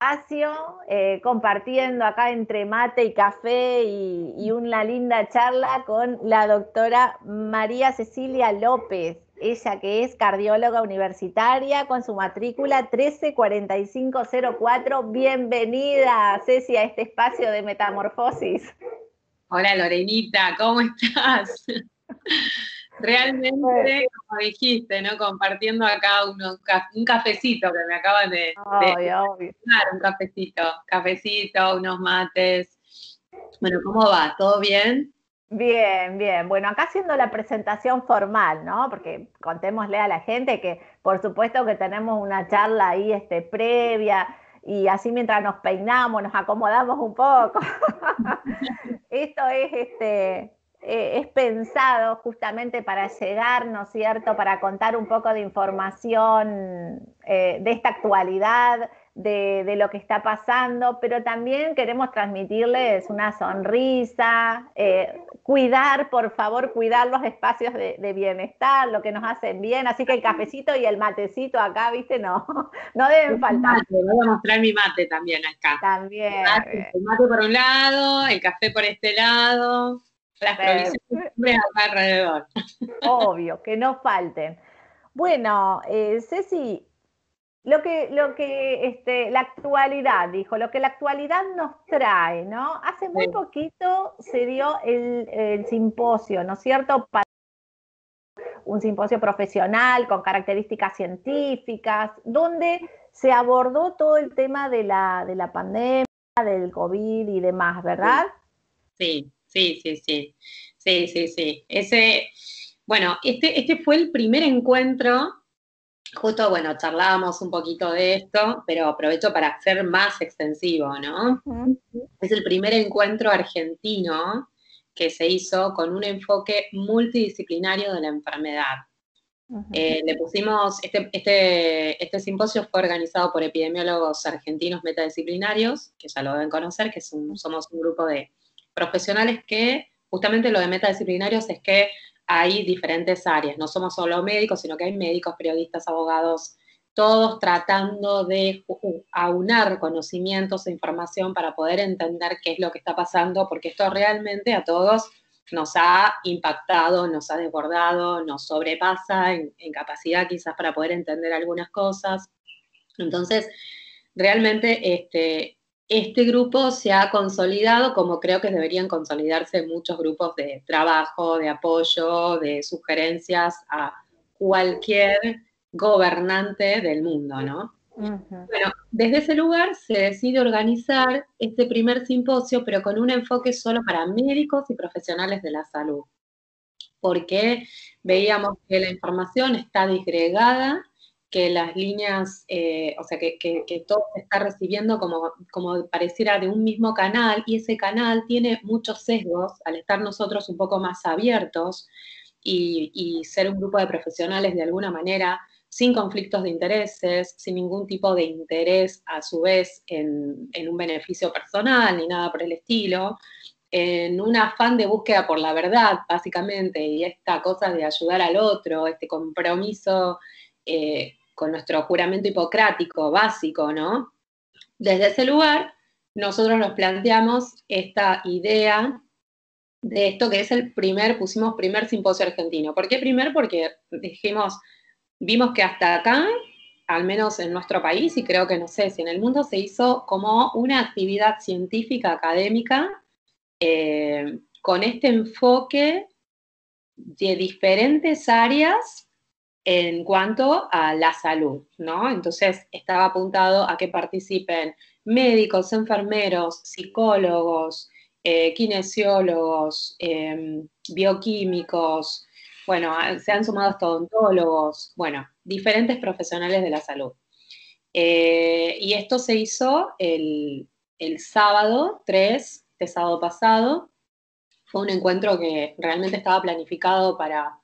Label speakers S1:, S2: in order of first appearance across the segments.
S1: espacio, eh, compartiendo acá entre mate y café y, una linda charla con la doctora María Cecilia López, ella que es cardióloga universitaria con su matrícula 134504. Bienvenida, Ceci, a este espacio de metamorfosis.
S2: Hola Lorenita, ¿cómo estás? Realmente, como dijiste, ¿no? Compartiendo acá un cafecito que me acaban de,
S1: obvio,
S2: un cafecito, cafecito, unos mates. Bueno, ¿cómo va? ¿Todo bien?
S1: Bien, bien. Bueno, acá haciendo la presentación formal, ¿no? Porque contémosle a la gente que, por supuesto, que tenemos una charla ahí este, previa y así mientras nos peinamos, nos acomodamos un poco. Esto es este, eh, es pensado justamente para llegar, ¿no es cierto?, para contar un poco de información eh, de esta actualidad, de, lo que está pasando, pero también queremos transmitirles una sonrisa, eh, cuidar, por favor, cuidar los espacios de, bienestar, lo que nos hacen bien, así que el cafecito y el matecito acá, viste, no, no deben faltar.
S2: voy a mostrar mi mate también acá.
S1: También.
S2: El mate por un lado, el café por este lado. Las provisiones alrededor.
S1: Obvio, que no falten. Bueno, eh, Ceci, lo que, lo que este, la actualidad, dijo, lo que la actualidad nos trae, ¿no? Hace muy poquito se dio el, simposio, ¿no es cierto? Para un simposio profesional con características científicas, donde se abordó todo el tema de la, de la pandemia, del COVID y demás, ¿verdad?
S2: Sí, sí, sí, sí, sí, sí, sí. Ese, bueno, este, este fue el primer encuentro, justo, bueno, charlábamos un poquito de esto, pero aprovecho para ser más extensivo, ¿no? Es el primer encuentro argentino que se hizo con un enfoque multidisciplinario de la enfermedad. Eh, le pusimos, este, este, este, simposio fue organizado por epidemiólogos argentinos metadisciplinarios, que ya lo deben conocer, que somos un grupo de profesionales que justamente lo de metadisciplinarios es que hay diferentes áreas, no somos solo médicos, sino que hay médicos, periodistas, abogados, todos tratando de aunar conocimientos e información para poder entender qué es lo que está pasando, porque esto realmente a todos nos ha impactado, nos ha desbordado, nos sobrepasa en, en capacidad quizás para poder entender algunas cosas. Entonces, realmente este, este grupo se ha consolidado como creo que deberían consolidarse muchos grupos de trabajo, de apoyo, de sugerencias a cualquier gobernante del mundo, ¿no? Bueno, desde ese lugar se decide organizar este primer simposio, pero con un enfoque solo para médicos y profesionales de la salud, porque veíamos que la información está disgregada que las líneas, eh, o sea, que, todo se está recibiendo como, como pareciera de un mismo canal y ese canal tiene muchos sesgos al estar nosotros un poco más abiertos y, ser un grupo de profesionales de alguna manera sin conflictos de intereses, sin ningún tipo de interés a su vez en, un beneficio personal ni nada por el estilo, en un afán de búsqueda por la verdad, básicamente, y esta cosa de ayudar al otro, este compromiso eh, con nuestro juramento hipocrático básico, ¿no? Desde ese lugar, nosotros nos planteamos esta idea de esto que es el primer, pusimos primer simposio argentino. ¿Por qué primer? Porque dijimos, vimos que hasta acá, al menos en nuestro país, y creo que no sé si en el mundo se hizo como una actividad científica académica eh, con este enfoque de diferentes áreas en cuanto a la salud, ¿no? Entonces estaba apuntado a que participen médicos, enfermeros, psicólogos, eh, kinesiólogos, em, bioquímicos, bueno, se han sumado odontólogos, bueno, diferentes profesionales de la salud. Eh, y esto se hizo el, el sábado 3, este sábado pasado. Fue un encuentro que realmente estaba planificado para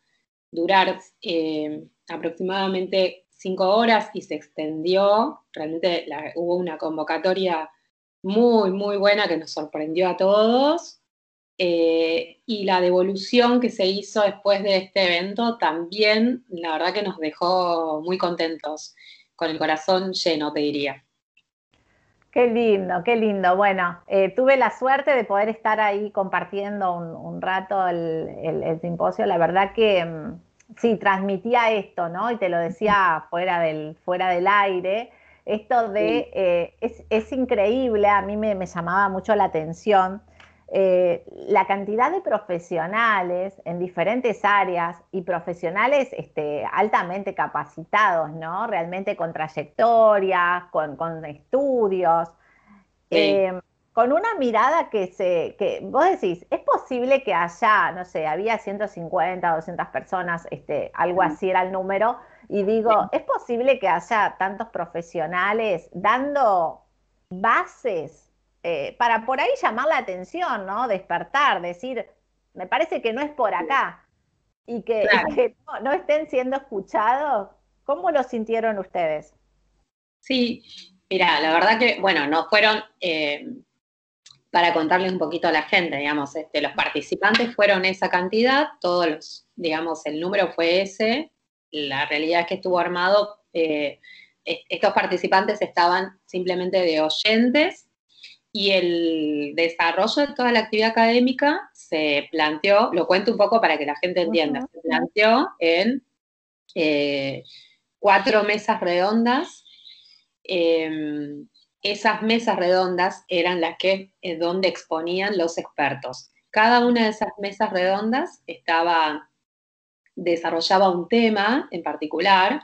S2: durar eh, aproximadamente cinco horas y se extendió. Realmente hubo una convocatoria muy, muy buena que nos sorprendió a todos. Eh, y la devolución que se hizo después de este evento también, la verdad que nos dejó muy contentos, con el corazón lleno, te diría.
S1: Qué lindo, qué lindo. Bueno, eh, tuve la suerte de poder estar ahí compartiendo un, rato el, simposio. La verdad que mm, sí, transmitía esto, ¿no? Y te lo decía fuera del, fuera del aire. Esto de, eh, es, increíble, a mí me, me llamaba mucho la atención eh, la cantidad de profesionales en diferentes áreas y profesionales este, altamente capacitados, ¿no? Realmente con trayectoria, con, estudios, eh, con una mirada que se, que vos decís, es posible que haya, no sé, había 150, 200 personas, este, algo así era el número, y digo, es posible que haya tantos profesionales dando bases eh, para por ahí llamar la atención, ¿no? Despertar, decir, me parece que no es por acá y que, no, estén siendo escuchados. ¿Cómo lo sintieron ustedes?
S2: Sí, mira, la verdad que, bueno, no fueron, eh, para contarles un poquito a la gente, digamos, este, los participantes fueron esa cantidad, todos los, digamos, el número fue ese, la realidad es que estuvo armado, eh, estos participantes estaban simplemente de oyentes y el desarrollo de toda la actividad académica se planteó, lo cuento un poco para que la gente entienda, se planteó en eh, cuatro mesas redondas. Em, esas mesas redondas eran las que, eh, donde exponían los expertos. Cada una de esas mesas redondas estaba, desarrollaba un tema en particular.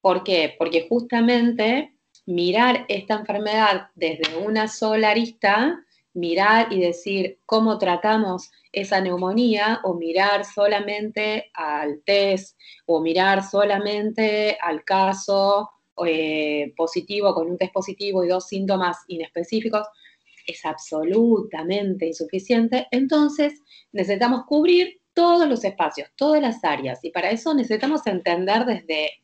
S2: ¿Por qué? Porque justamente mirar esta enfermedad desde una sola arista, mirar y decir cómo tratamos esa neumonía o mirar solamente al test o mirar solamente al caso eh, positivo con un test positivo y dos síntomas inespecíficos es absolutamente insuficiente. Entonces necesitamos cubrir todos los espacios, todas las áreas y para eso necesitamos entender desde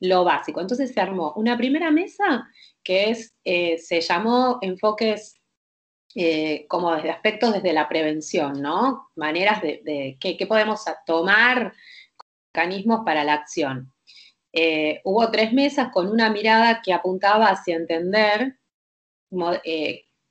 S2: lo básico. Entonces se armó una primera mesa que es, eh, se llamó enfoques eh, como desde aspectos desde la prevención, ¿no? Maneras de, que, podemos tomar mecanismos para la acción. Eh, hubo tres mesas con una mirada que apuntaba hacia entender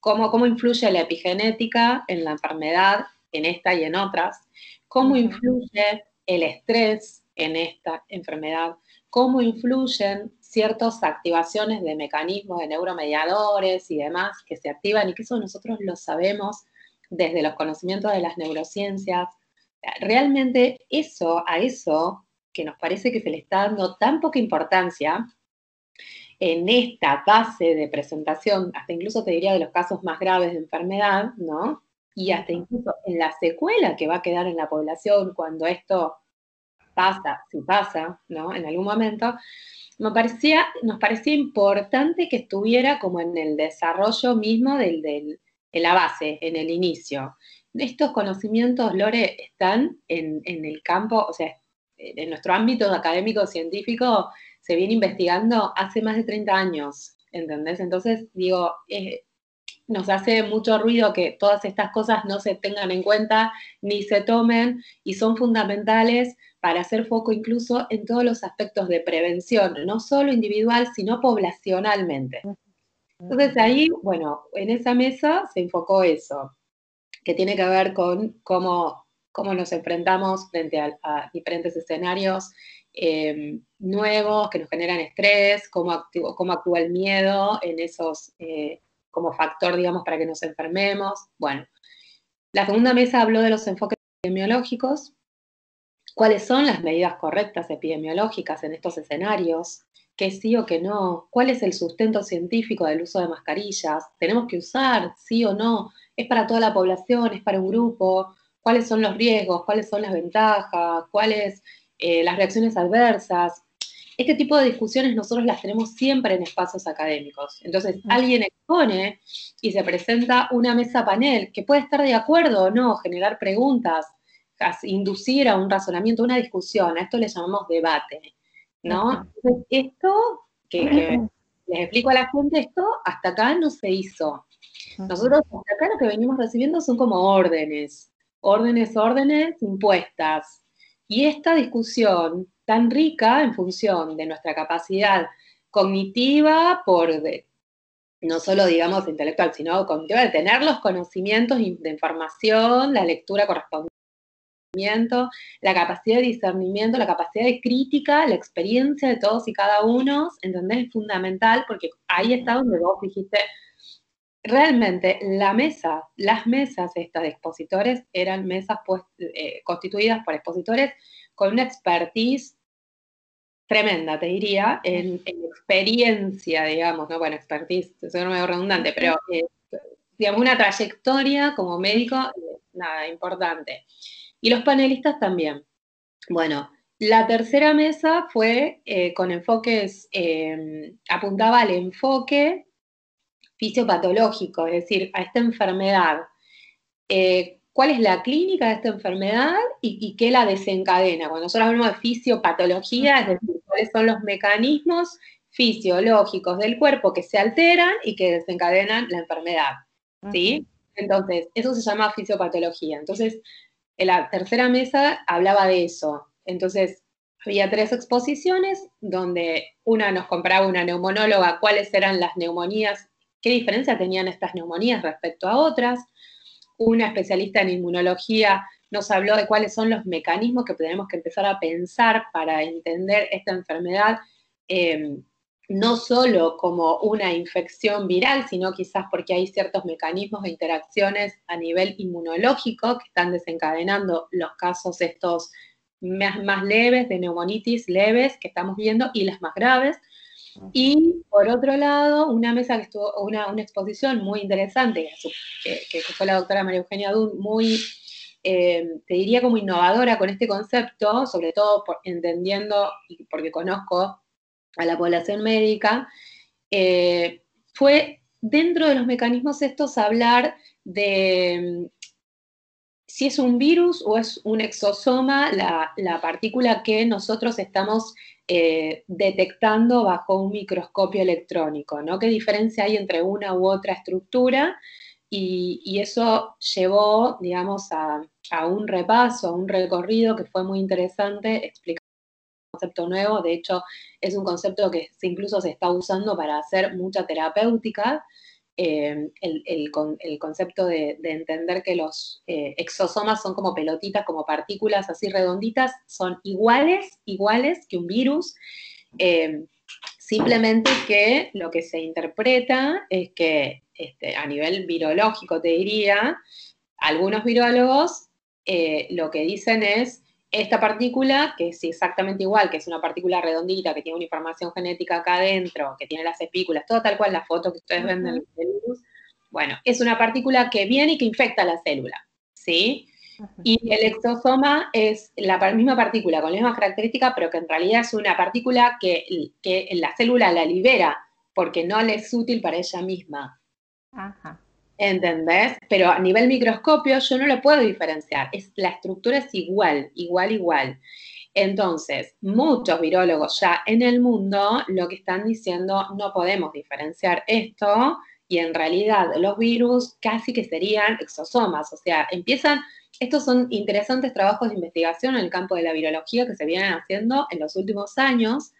S2: cómo, cómo influye la epigenética en la enfermedad, en esta y en otras, cómo influye el estrés en esta enfermedad, cómo influyen ciertas activaciones de mecanismos de neuromediadores y demás que se activan y que eso nosotros lo sabemos desde los conocimientos de las neurociencias. Realmente eso, a eso que nos parece que se le está dando tan poca importancia en esta base de presentación, hasta incluso te diría de los casos más graves de enfermedad, ¿no? Y hasta incluso en la secuela que va a quedar en la población cuando esto pasa, si pasa, ¿no? En algún momento, me parecía, nos parecía importante que estuviera como en el desarrollo mismo del, del, en la base, en el inicio. Estos conocimientos, Lore, están en, el campo, o sea, en nuestro ámbito académico científico se viene investigando hace más de 30 años, ¿entendés? Entonces, digo, eh, nos hace mucho ruido que todas estas cosas no se tengan en cuenta ni se tomen y son fundamentales para hacer foco incluso en todos los aspectos de prevención, no solo individual, sino poblacionalmente. Entonces ahí, bueno, en esa mesa se enfocó eso, que tiene que ver con cómo, cómo nos enfrentamos frente a, diferentes escenarios em, nuevos que nos generan estrés, cómo, actúa el miedo en esos, eh, como factor, digamos, para que nos enfermemos. Bueno, la segunda mesa habló de los enfoques epidemiológicos, cuáles son las medidas correctas epidemiológicas en estos escenarios, qué sí o qué no, cuál es el sustento científico del uso de mascarillas, tenemos que usar, sí o no, es para toda la población, es para un grupo, cuáles son los riesgos, cuáles son las ventajas, cuáles eh, las reacciones adversas. Este tipo de discusiones nosotros las tenemos siempre en espacios académicos. Entonces, alguien expone y se presenta una mesa panel que puede estar de acuerdo o no, generar preguntas, inducir a un razonamiento, una discusión, a esto le llamamos debate, ¿no? esto, que, les explico a la gente, esto hasta acá no se hizo. Nosotros hasta acá lo que venimos recibiendo son como órdenes, órdenes, órdenes impuestas. Y esta discusión tan rica en función de nuestra capacidad cognitiva por no solo, digamos, intelectual, sino cognitiva, de tener los conocimientos de información, la lectura correspondiente, la capacidad de discernimiento, la capacidad de crítica, la experiencia de todos y cada uno, ¿entendés? Es fundamental porque ahí está donde vos dijiste, realmente la mesa, las mesas estas de expositores eran mesas pues, eh, constituidas por expositores con una expertise tremenda, te diría, en, experiencia, digamos, ¿no? Bueno, expertise, es medio redundante, pero eh, digamos una trayectoria como médico, eh, nada, importante. Y los panelistas también. Bueno, la tercera mesa fue con enfoques, apuntaba al enfoque fisiopatológico, es decir, a esta enfermedad. Eh, ¿Cuál es la clínica de esta enfermedad y, qué la desencadena? Cuando nosotros hablamos de fisiopatología, es decir, cuáles son los mecanismos fisiológicos del cuerpo que se alteran y que desencadenan la enfermedad. ¿Sí? Entonces, eso se llama fisiopatología. Entonces, en la tercera mesa hablaba de eso. Entonces, había tres exposiciones donde una nos compraba una neumonóloga cuáles eran las neumonías qué diferencia tenían estas neumonías respecto a otras. Una especialista en inmunología nos habló de cuáles son los mecanismos que tenemos que empezar a pensar para entender esta enfermedad, em, no solo como una infección viral, sino quizás porque hay ciertos mecanismos de interacciones a nivel inmunológico que están desencadenando los casos estos más, más leves, de neumonitis leves que estamos viendo y las más graves. Y por otro lado, una mesa que estuvo, una, exposición muy interesante, que, fue la doctora María Eugenia Dun, muy, eh, te diría como innovadora con este concepto, sobre todo entendiendo, y porque conozco a la población médica, eh, fue dentro de los mecanismos estos hablar de si es un virus o es un exosoma, la, la partícula que nosotros estamos eh, detectando bajo un microscopio electrónico, ¿no? ¿Qué diferencia hay entre una u otra estructura? Y, eso llevó, digamos, a, un repaso, a un recorrido que fue muy interesante, explicar un concepto nuevo, de hecho es un concepto que incluso se está usando para hacer mucha terapéutica, eh, el, concepto de, entender que los eh, exosomas son como pelotitas, como partículas así redonditas, son iguales, iguales que un virus. Eh, simplemente que lo que se interpreta es que este, a nivel virológico, te diría, algunos virólogos lo que dicen es esta partícula, que es exactamente igual, que es una partícula redondita, que tiene una información genética acá adentro, que tiene las espículas, todo tal cual la foto que ustedes ven del virus, bueno, es una partícula que viene y que infecta la célula, ¿sí? Y el exosoma es la misma partícula, con la misma característica, pero que en realidad es una partícula que, que la célula la libera, porque no le es útil para ella misma. Ajá. ¿Entendés? Pero a nivel microscopio yo no lo puedo diferenciar. Es, la estructura es igual, igual, igual. Entonces, muchos virólogos ya en el mundo lo que están diciendo, no podemos diferenciar esto y en realidad los virus casi que serían exosomas, o sea, empiezan, estos son interesantes trabajos de investigación en el campo de la virología que se vienen haciendo en los últimos años.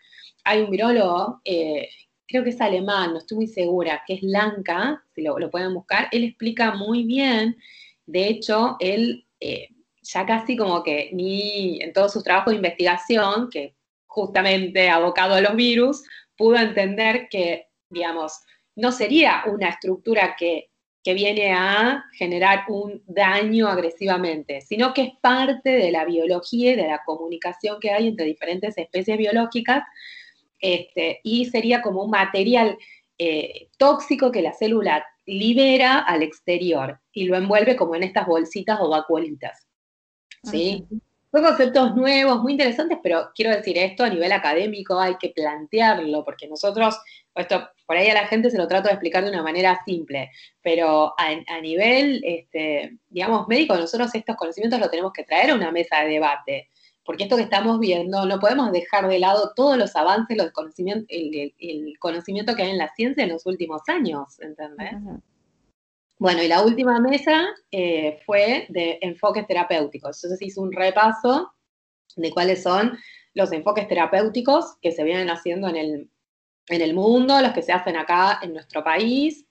S2: Hay un virólogo eh, creo que es alemán, no estoy muy segura, que es Lanka, si lo, pueden buscar, él explica muy bien, de hecho, él eh, ya casi como que ni en todos sus trabajos de investigación, que justamente abocado a los virus, pudo entender que, digamos, no sería una estructura que, que viene a generar un daño agresivamente, sino que es parte de la biología y de la comunicación que hay entre diferentes especies biológicas este, y sería como un material eh, tóxico que la célula libera al exterior y lo envuelve como en estas bolsitas o vacuolitas. ¿sí? Son conceptos nuevos, muy interesantes, pero quiero decir esto a nivel académico hay que plantearlo, porque nosotros, esto por ahí a la gente se lo trato de explicar de una manera simple, pero a, nivel, este, digamos, médico, nosotros estos conocimientos los tenemos que traer a una mesa de debate porque esto que estamos viendo, no podemos dejar de lado todos los avances, los conocimientos, el, conocimiento que hay en la ciencia en los últimos años, ¿entendés? Bueno, y la última mesa eh, fue de enfoques terapéuticos. Entonces hizo un repaso de cuáles son los enfoques terapéuticos que se vienen haciendo en el, en el mundo, los que se hacen acá en nuestro país.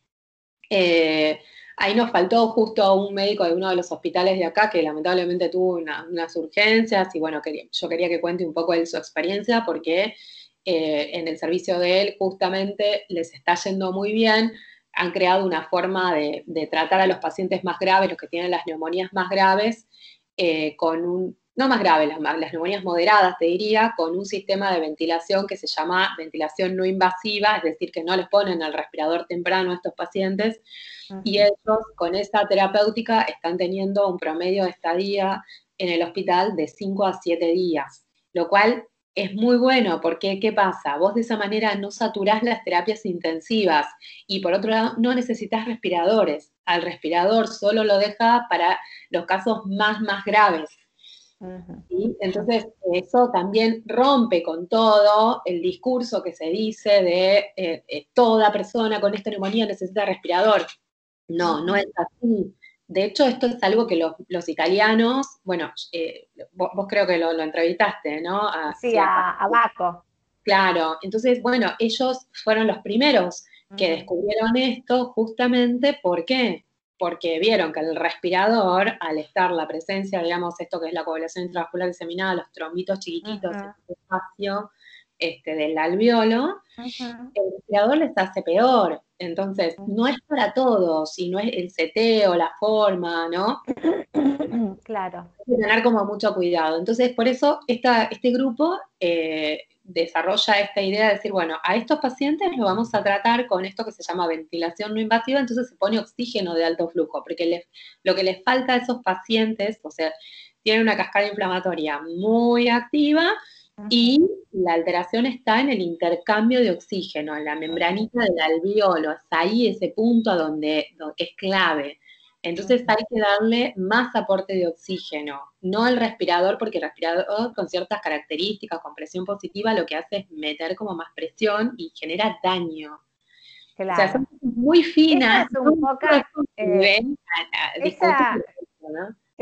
S2: Eh, ahí nos faltó justo un médico de uno de los hospitales de acá que lamentablemente tuvo unas urgencias y bueno, yo quería que cuente un poco de su experiencia porque eh, en el servicio de él justamente les está yendo muy bien. Han creado una forma de, tratar a los pacientes más graves, los que tienen las neumonías más graves, eh, con un, no más graves, las, las, neumonías moderadas, te diría, con un sistema de ventilación que se llama ventilación no invasiva, es decir, que no les ponen el respirador temprano a estos pacientes, y ellos con esa terapéutica están teniendo un promedio de estadía en el hospital de 5 a 7 días, lo cual es muy bueno porque, ¿qué pasa? Vos de esa manera no saturás las terapias intensivas y por otro lado no necesitas respiradores. Al respirador solo lo deja para los casos más, más graves. Entonces, eso también rompe con todo el discurso que se dice de eh, eh, toda persona con esta neumonía necesita respirador. No, no es así. De hecho, esto es algo que los, italianos, bueno, eh, vos, creo que lo, entrevistaste, ¿no?
S1: sí, a, a Baco.
S2: Claro, entonces, bueno, ellos fueron los primeros que descubrieron esto justamente, ¿por qué? Porque vieron que el respirador, al estar la presencia, digamos, esto que es la coagulación intravascular diseminada, los trombitos chiquititos en el espacio este, del alveolo, el respirador les hace peor. Entonces, no es para todos, y no es el CT o la forma, ¿no?
S1: Claro.
S2: Hay que tener como mucho cuidado. Entonces, por eso esta, este grupo eh, desarrolla esta idea de decir, bueno, a estos pacientes los vamos a tratar con esto que se llama ventilación no invasiva, entonces se pone oxígeno de alto flujo, porque lo que les falta a esos pacientes, o sea, tienen una cascada inflamatoria muy activa y la alteración está en el intercambio de oxígeno, en la membranita del alveolo, es ahí ese punto donde, donde es clave. Entonces hay que darle más aporte de oxígeno, no el respirador, porque el respirador con ciertas características, con presión positiva, lo que hace es meter como más presión y genera daño. Claro. O sea, son muy finas.
S1: Esa es un poco, eh,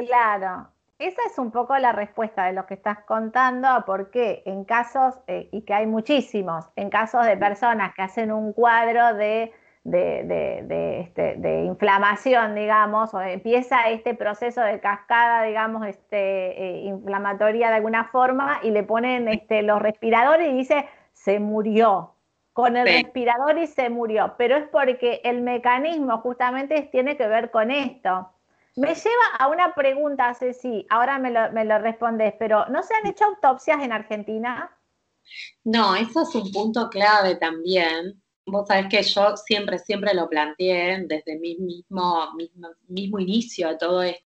S1: Claro, esa es un poco la respuesta de lo que estás contando, porque en casos, eh, y que hay muchísimos, en casos de personas que hacen un cuadro de de, este, de, inflamación, digamos, o empieza este proceso de cascada, digamos, este, eh, inflamatoria de alguna forma y le ponen este, los respiradores y dice, se murió. Con el respirador y se murió, pero es porque el mecanismo justamente tiene que ver con esto. Me lleva a una pregunta, Ceci, ahora me lo, me lo respondes, pero ¿no se han hecho autopsias en Argentina?
S2: No, eso es un punto clave también, Vos sabés que yo siempre, siempre lo planteé desde mi mismo, mismo, inicio de todo esto,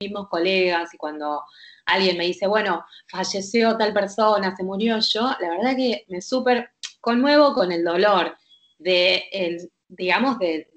S2: mismos colegas y cuando alguien me dice, bueno, falleció tal persona, se murió yo, la verdad que me súper conmuevo con el dolor de, el, digamos, de,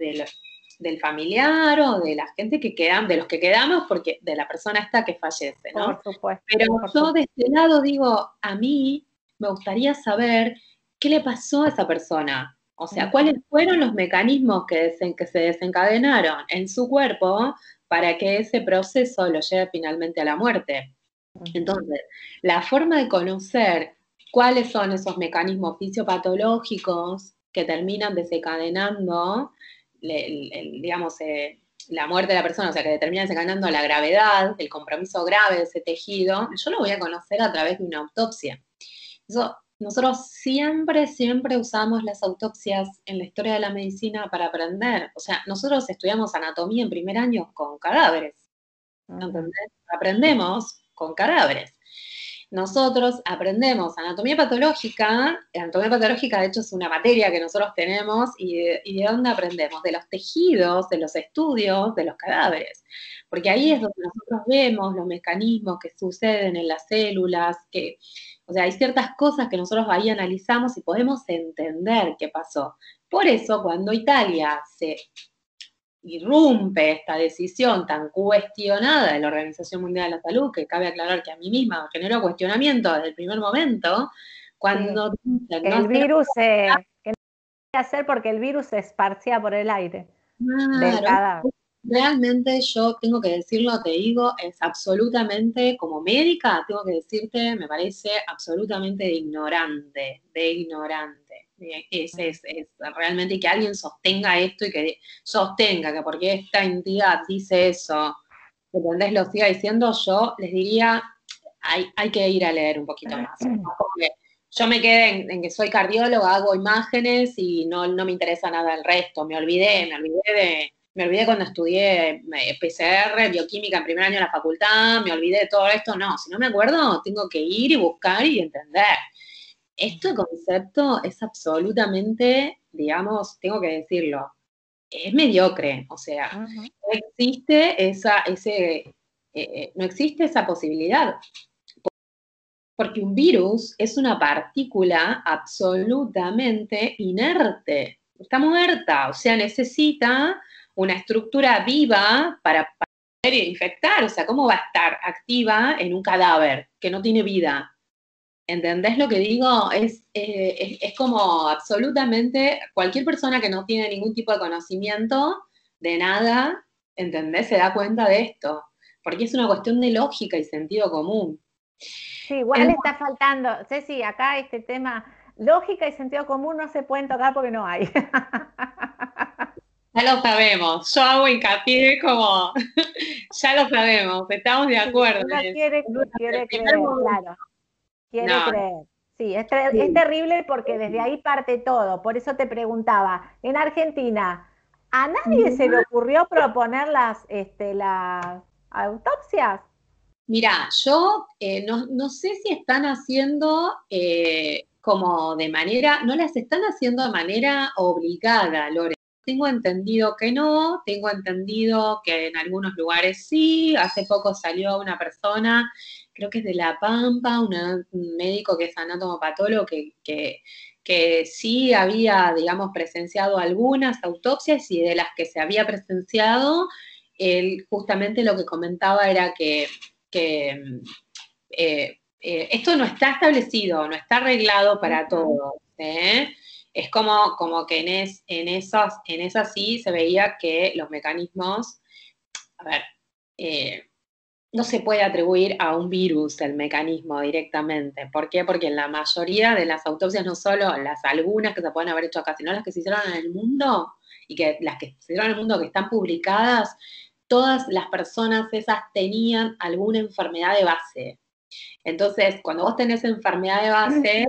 S2: del familiar o de la gente que quedan, de los que quedamos, porque de la persona esta que fallece, ¿no?
S1: Por supuesto.
S2: Pero yo de este lado digo, a mí me gustaría saber ¿qué le pasó a esa persona? O sea, ¿cuáles fueron los mecanismos que, se desencadenaron en su cuerpo para que ese proceso lo lleve finalmente a la muerte? Entonces, la forma de conocer cuáles son esos mecanismos fisiopatológicos que terminan desencadenando, digamos, eh, la muerte de la persona, o sea, que determinan desencadenando la gravedad, el compromiso grave de ese tejido, yo lo voy a conocer a través de una autopsia. Eso nosotros siempre, siempre usamos las autopsias en la historia de la medicina para aprender. O sea, nosotros estudiamos anatomía en primer año con cadáveres. Aprendemos con cadáveres. Nosotros aprendemos anatomía patológica. Anatomía patológica, de hecho, es una materia que nosotros tenemos. ¿Y de, y de dónde aprendemos? De los tejidos, de los estudios, de los cadáveres. Porque ahí es donde nosotros vemos los mecanismos que suceden en las células, que o sea, hay ciertas cosas que nosotros ahí analizamos y podemos entender qué pasó. Por eso, cuando Italia se irrumpe esta decisión tan cuestionada de la Organización Mundial de la Salud, que cabe aclarar que a mí misma generó cuestionamiento desde el primer momento, cuando...
S1: el virus, que no hacer porque el virus se esparcía por el aire.
S2: Claro, realmente yo tengo que decirlo, te digo, es absolutamente, como médica, tengo que decirte, me parece absolutamente de ignorante, de ignorante. Es, es, es, realmente que alguien sostenga esto y que sostenga que porque esta entidad dice eso, ¿entendés? Lo siga diciendo, yo les diría, hay, hay que ir a leer un poquito más. yo me quedé en, que soy cardióloga, hago imágenes y no, no me interesa nada el resto, me olvidé, me olvidé de me olvidé cuando estudié PCR, bioquímica en primer año en la facultad, me olvidé de todo esto. No, si no me acuerdo, tengo que ir y buscar y entender. Este concepto es absolutamente, digamos, tengo que decirlo, es mediocre. O sea, no existe esa, ese, eh, eh, no existe esa posibilidad. Porque un virus es una partícula absolutamente inerte. Está muerta, o sea, necesita una estructura viva para, poder infectar. O sea, ¿cómo va a estar activa en un cadáver que no tiene vida? ¿Entendés lo que digo? Es, eh, es, como absolutamente cualquier persona que no tiene ningún tipo de conocimiento de nada, ¿entendés? Se da cuenta de esto, porque es una cuestión de lógica y sentido común.
S1: Sí, igual está faltando, Ceci, acá este tema, lógica y sentido común no se pueden tocar porque no hay.
S2: Ya lo sabemos. Yo hago hincapié como, ya lo sabemos, estamos de acuerdo.
S1: quiere, creer, claro. Quiere creer. Sí es, terrible porque desde ahí parte todo. Por eso te preguntaba, en Argentina, ¿a nadie se le ocurrió proponer las, este, las autopsias?
S2: Mira, yo eh, no, sé si están haciendo eh, como de manera, no las están haciendo de manera obligada, Lore. Tengo entendido que no, tengo entendido que en algunos lugares sí. Hace poco salió una persona, creo que es de La Pampa, un médico que es anatomopatólogo, que, que, que sí había, digamos, presenciado algunas autopsias y de las que se había presenciado, él justamente lo que comentaba era que, eh, eh, esto no está establecido, no está arreglado para todos. ¿eh? Es como, como que en, es, en, esos, en esas sí se veía que los mecanismos, a ver, eh, no se puede atribuir a un virus el mecanismo directamente. ¿Por qué? Porque en la mayoría de las autopsias, no solo las algunas que se pueden haber hecho acá, sino las que se hicieron en el mundo y que las que se hicieron en el mundo que están publicadas, todas las personas esas tenían alguna enfermedad de base. Entonces, cuando vos tenés enfermedad de base,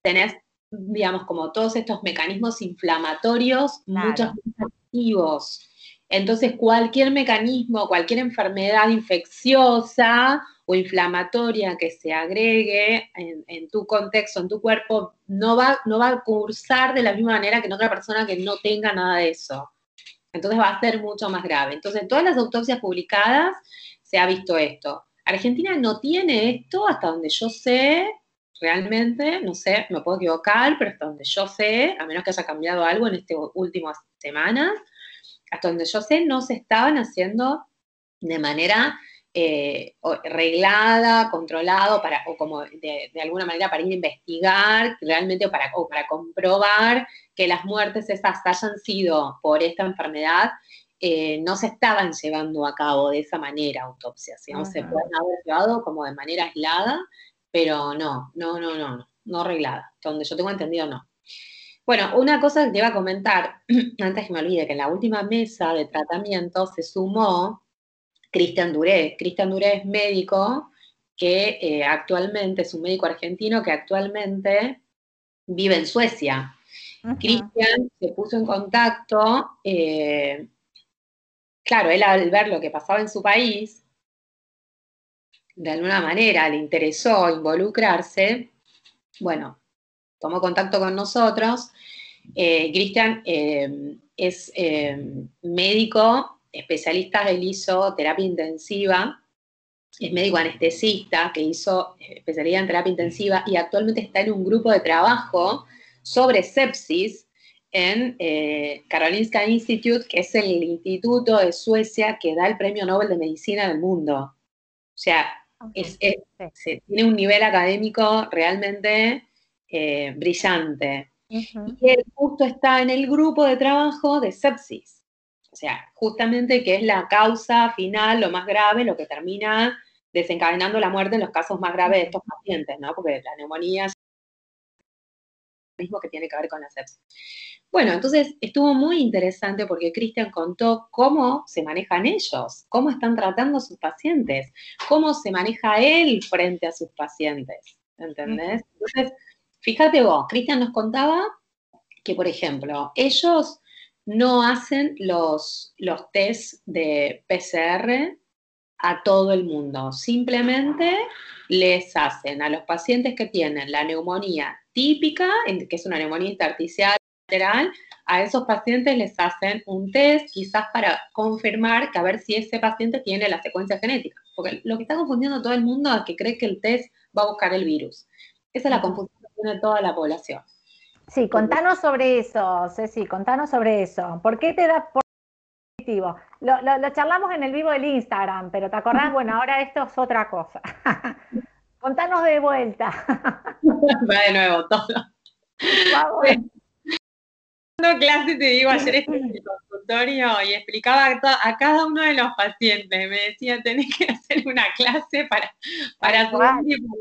S2: tenés digamos, como todos estos mecanismos inflamatorios, muchos activos. Entonces, cualquier mecanismo, cualquier enfermedad infecciosa o inflamatoria que se agregue en, tu contexto, en tu cuerpo, no va, no va a cursar de la misma manera que en otra persona que no tenga nada de eso. Entonces va a ser mucho más grave. Entonces, en todas las autopsias publicadas se ha visto esto. Argentina no tiene esto, hasta donde yo sé, realmente, no sé, me puedo equivocar, pero hasta donde yo sé, a menos que haya cambiado algo en estas últimas semanas, hasta donde yo sé, no se estaban haciendo de manera eh, reglada, controlada, para, o como de, alguna manera para ir a investigar realmente o para, para comprobar que las muertes esas hayan sido por esta enfermedad, eh, no se estaban llevando a cabo de esa manera autopsias, no se pueden haber llevado como de manera aislada pero no, no, no, no, no arreglada. Donde yo tengo entendido, no. Bueno, una cosa que te iba a comentar, antes que me olvide, que en la última mesa de tratamiento se sumó Cristian Duré. Cristian Duré es médico que eh, actualmente, es un médico argentino que actualmente vive en Suecia. Cristian se puso en contacto, eh, claro, él al ver lo que pasaba en su país, de alguna manera le interesó involucrarse, bueno, tomó contacto con nosotros. Eh, Cristian eh, es eh, médico, especialista, él hizo terapia intensiva, es médico anestesista que hizo especialidad en terapia intensiva y actualmente está en un grupo de trabajo sobre sepsis en Karolinska Institute, que es el instituto de Suecia que da el premio Nobel de Medicina del mundo. O sea, es, tiene un nivel académico realmente eh, brillante. Y él justo está en el grupo de trabajo de sepsis. O sea, justamente que es la causa final, lo más grave, lo que termina desencadenando la muerte en los casos más graves de estos pacientes, ¿no? Porque la neumonía mismo que tiene que ver con la sepsis. Bueno, entonces estuvo muy interesante porque Cristian contó cómo se manejan ellos, cómo están tratando a sus pacientes, cómo se maneja él frente a sus pacientes, ¿entendés? Entonces, fíjate vos, Cristian nos contaba que, por ejemplo, ellos no hacen los, los test de PCR a todo el mundo. Simplemente les hacen a los pacientes que tienen la neumonía típica, que es una neumonía intersticial lateral, a esos pacientes les hacen un test quizás para confirmar que a ver si ese paciente tiene la secuencia genética. Porque lo que está confundiendo todo el mundo es que cree que el test va a buscar el virus. Esa es la confusión que tiene toda la población.
S1: Sí, contanos sobre eso, Ceci, contanos sobre eso. ¿Por qué te da Lo, lo, charlamos en el vivo del Instagram, pero ¿te acordás? Bueno, ahora esto es otra cosa. contanos de vuelta.
S2: Va de nuevo todo. Dando clase, te digo, ayer estuve en el consultorio y explicaba a, cada uno de los pacientes, me decía, tenés que hacer una clase para, para, para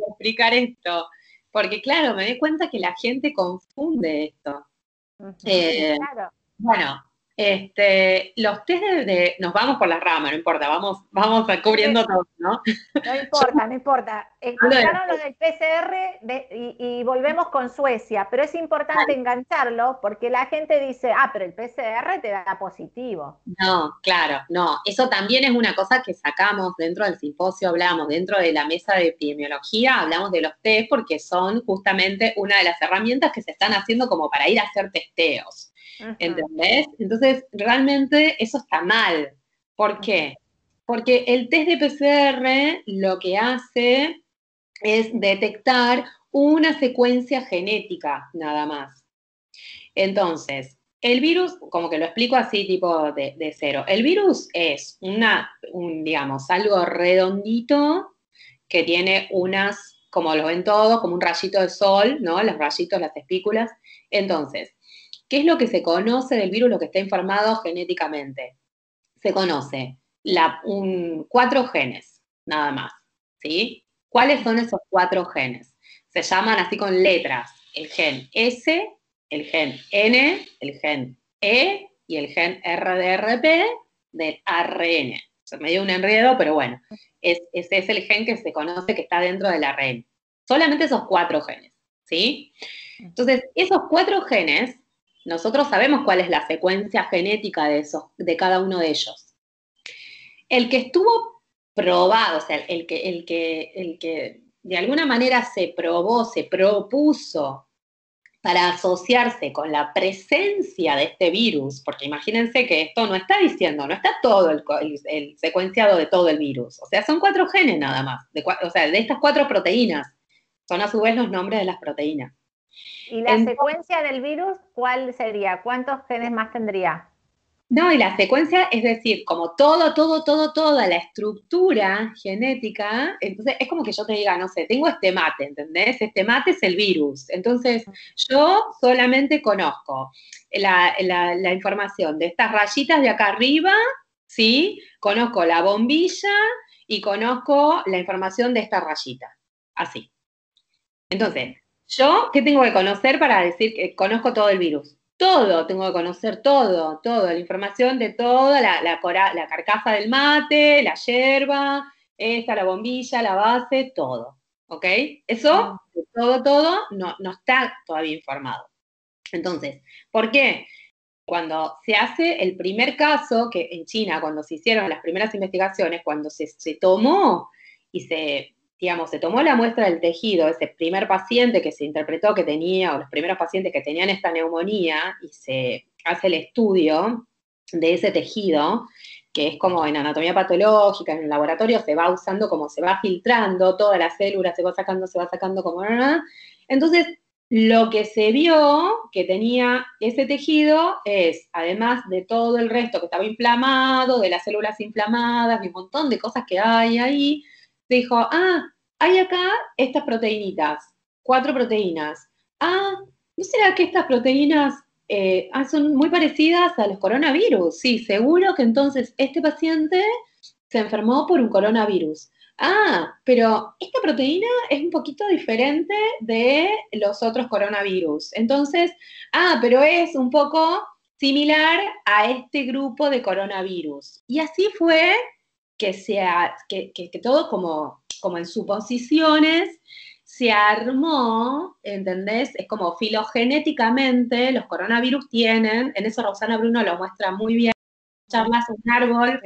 S2: explicar esto porque claro, me di cuenta que la gente confunde esto. Eh, bueno, este, los test de, nos vamos por las ramas, no importa, vamos, vamos cubriendo todo, ¿no?
S1: No importa, no importa. Encontraron lo del PCR y, volvemos con Suecia, pero es importante engancharlo porque la gente dice, ah, pero el PCR te da positivo.
S2: No, claro, no. Eso también es una cosa que sacamos dentro del simposio, hablamos, dentro de la mesa de epidemiología, hablamos de los test porque son justamente una de las herramientas que se están haciendo como para ir a hacer testeos. ¿Entendés? Entonces, realmente eso está mal. ¿Por qué? Porque el test de PCR lo que hace es detectar una secuencia genética nada más. Entonces, el virus, como que lo explico así, tipo de, cero. El virus es una, un, digamos, algo redondito que tiene unas, como lo ven todos, como un rayito de sol, ¿no? Los rayitos, las espículas. Entonces, ¿Qué es lo que se conoce del virus, lo que está informado genéticamente? Se conoce cuatro genes, nada más. ¿sí? ¿Cuáles son esos cuatro genes? Se llaman así con letras. El gen S, el gen N, el gen E y el gen RDRP del ARN. Se me dio un enredo, pero bueno, ese es el gen que se conoce que está dentro del ARN. Solamente esos cuatro genes, ¿sí? Entonces, esos cuatro genes nosotros sabemos cuál es la secuencia genética de, esos, de cada uno de ellos. El que estuvo probado, o sea, el que, el que, el que de alguna manera se probó, se propuso para asociarse con la presencia de este virus, porque imagínense que esto no está diciendo, no está todo el, secuenciado de todo el virus, o sea, son cuatro genes nada más, o sea, de estas cuatro proteínas, son a su vez los nombres de las proteínas.
S1: ¿Y la secuencia del virus cuál sería? ¿Cuántos genes más tendría?
S2: No, y la secuencia, es decir, como todo, todo, todo, toda la estructura genética, entonces es como que yo te diga, no sé, tengo este mate, ¿entendés? Este mate es el virus. Entonces, yo solamente conozco la, la información de estas rayitas de acá arriba, ¿sí? Conozco la bombilla y conozco la información de esta rayita. Así. Entonces, yo, ¿qué tengo que conocer para decir que conozco todo el virus? Todo, tengo que conocer todo, todo, la información de toda la, la, la carcasa del mate, la yerba, esta, la bombilla, la base, todo. ¿Ok? Eso, todo, todo, no, no está todavía informado. Entonces, ¿por qué? Cuando se hace el primer caso, que en China, cuando se hicieron las primeras investigaciones, cuando se, se tomó y se digamos, se tomó la muestra del tejido, ese primer paciente que se interpretó que tenía, o los primeros pacientes que tenían esta neumonía, y se hace el estudio de ese tejido, que es como en anatomía patológica, en el laboratorio se va usando como se va filtrando, todas las células se va sacando, se va sacando como... Entonces, lo que se vio que tenía ese tejido es, además de todo el resto que estaba inflamado, de las células inflamadas, de un montón de cosas que hay ahí, dijo, ah, hay acá estas proteínitas, cuatro proteínas. Ah, ¿no será que estas proteínas eh, ah, son muy parecidas a los coronavirus. Sí, seguro que entonces este paciente se enfermó por un coronavirus. Ah, pero esta proteína es un poquito diferente de los otros coronavirus. Entonces, ah, pero es un poco similar a este grupo de coronavirus. Y así fue que, sea, que, que, todo como, como en suposiciones se armó, ¿entendés? Es como filogenéticamente los coronavirus tienen, en eso Rosana Bruno lo muestra muy bien, charlas un árbol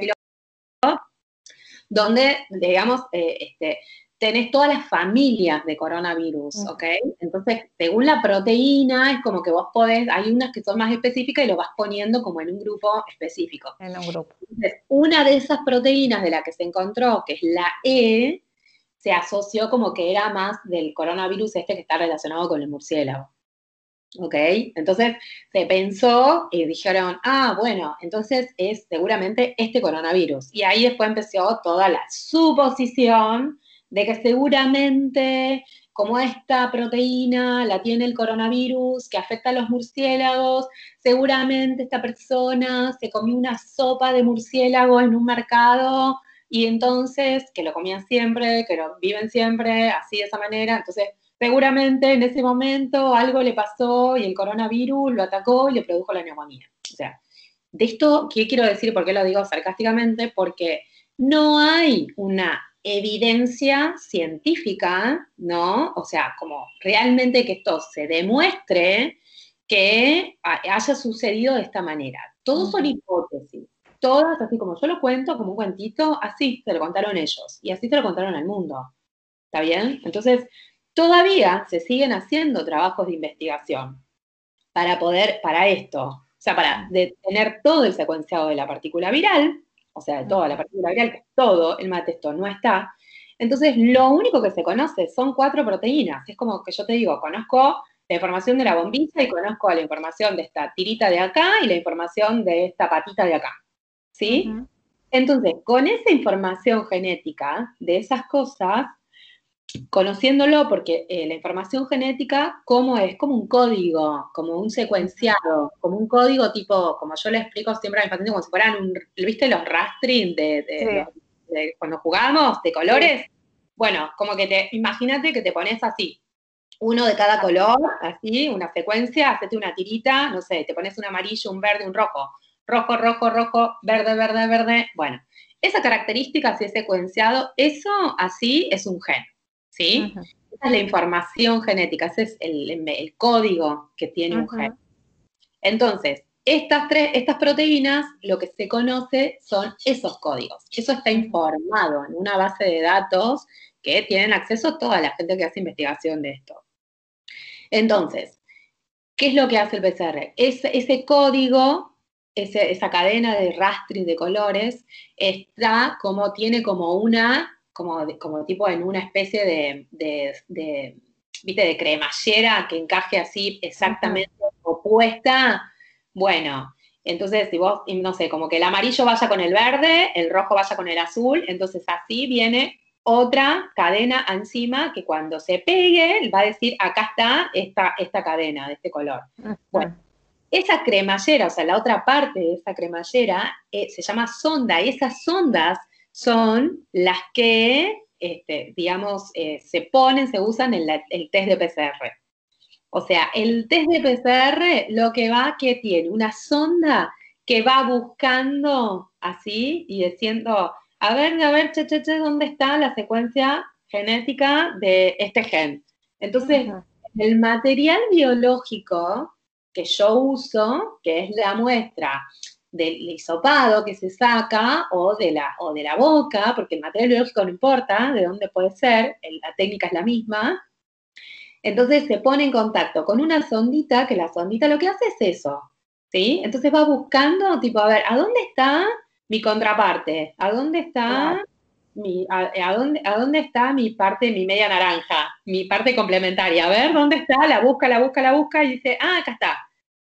S2: donde, digamos, eh, este, tenés todas las familias de coronavirus, ¿ok? Entonces, según la proteína, es como que vos podés, hay unas que son más específicas y lo vas poniendo como en un grupo específico.
S1: En un grupo.
S2: Entonces, una de esas proteínas de la que se encontró, que es la E, se asoció como que era más del coronavirus este que está relacionado con el murciélago. ¿Ok? Entonces se pensó y dijeron, ah, bueno, entonces es seguramente este coronavirus. Y ahí después empezó toda la suposición de que seguramente como esta proteína la tiene el coronavirus que afecta a los murciélagos, seguramente esta persona se comió una sopa de murciélago en un mercado y entonces, que lo comían siempre, que lo viven siempre, así de esa manera, entonces seguramente en ese momento algo le pasó y el coronavirus lo atacó y le produjo la neumonía. O sea, de esto, ¿qué quiero decir? ¿Por qué lo digo sarcásticamente? Porque no hay una evidencia científica, ¿no? O sea, como realmente que esto se demuestre que haya sucedido de esta manera. Todos son hipótesis, todas, así como yo lo cuento, como un cuentito, así se lo contaron ellos y así se lo contaron al mundo. ¿Está bien? Entonces, todavía se siguen haciendo trabajos de investigación para poder, para esto, o sea, para tener todo el secuenciado de la partícula viral, o sea, de toda la partícula viral, que todo, el matesto no está. Entonces, lo único que se conoce son cuatro proteínas. Es como que yo te digo, conozco la información de la bombilla y conozco la información de esta tirita de acá y la información de esta patita de acá. ¿Sí? Entonces, con esa información genética de esas cosas, conociéndolo, porque eh, la información genética, ¿cómo es? Como un código, como un secuenciado, como un código tipo, como yo le explico siempre a mis pacientes, como si fueran, un, ¿viste los rastring de, cuando jugamos, de colores? Bueno, como que te, imagínate que te pones así, uno de cada color, así, una secuencia, hacete una tirita, no sé, te pones un amarillo, un verde, un rojo, rojo, rojo, rojo, verde, verde, verde, bueno. Esa característica así secuenciado, eso así es un gen. ¿sí? Esa es la información genética, ese es el, código que tiene un gen. Entonces, estas, tres, estas proteínas, lo que se conoce son esos códigos. Eso está informado en una base de datos que tienen acceso toda la gente que hace investigación de esto. Entonces, ¿qué es lo que hace el PCR? ese código, esa cadena de rastring de colores, está como, tiene como una como, como tipo en una especie de, de, ¿viste? de cremallera que encaje así exactamente opuesta. Bueno, entonces si vos, no sé, como que el amarillo vaya con el verde, el rojo vaya con el azul, entonces así viene otra cadena encima que cuando se pegue va a decir, acá está esta, esta cadena de este color. Bueno, esa cremallera, o sea, la otra parte de esa cremallera eh, se llama sonda y esas sondas son las que, este, digamos, eh, se ponen, se usan en el test de PCR. O sea, el test de PCR lo que va que tiene una sonda que va buscando así y diciendo, a ver, a ver, che, che, che, ¿dónde está la secuencia genética de este gen? Entonces, el material biológico que yo uso, que es la muestra del hisopado que se saca o de, la, o de la boca, porque el material biológico no importa de dónde puede ser, la técnica es la misma. Entonces se pone en contacto con una sondita, que la sondita lo que hace es eso, ¿sí? Entonces va buscando, tipo, a ver, ¿a dónde está mi contraparte? ¿A dónde está mi, a, dónde, a dónde está mi parte, mi media naranja, mi parte complementaria? A ver, ¿dónde está? La busca, la busca, la busca y dice, ah, acá está.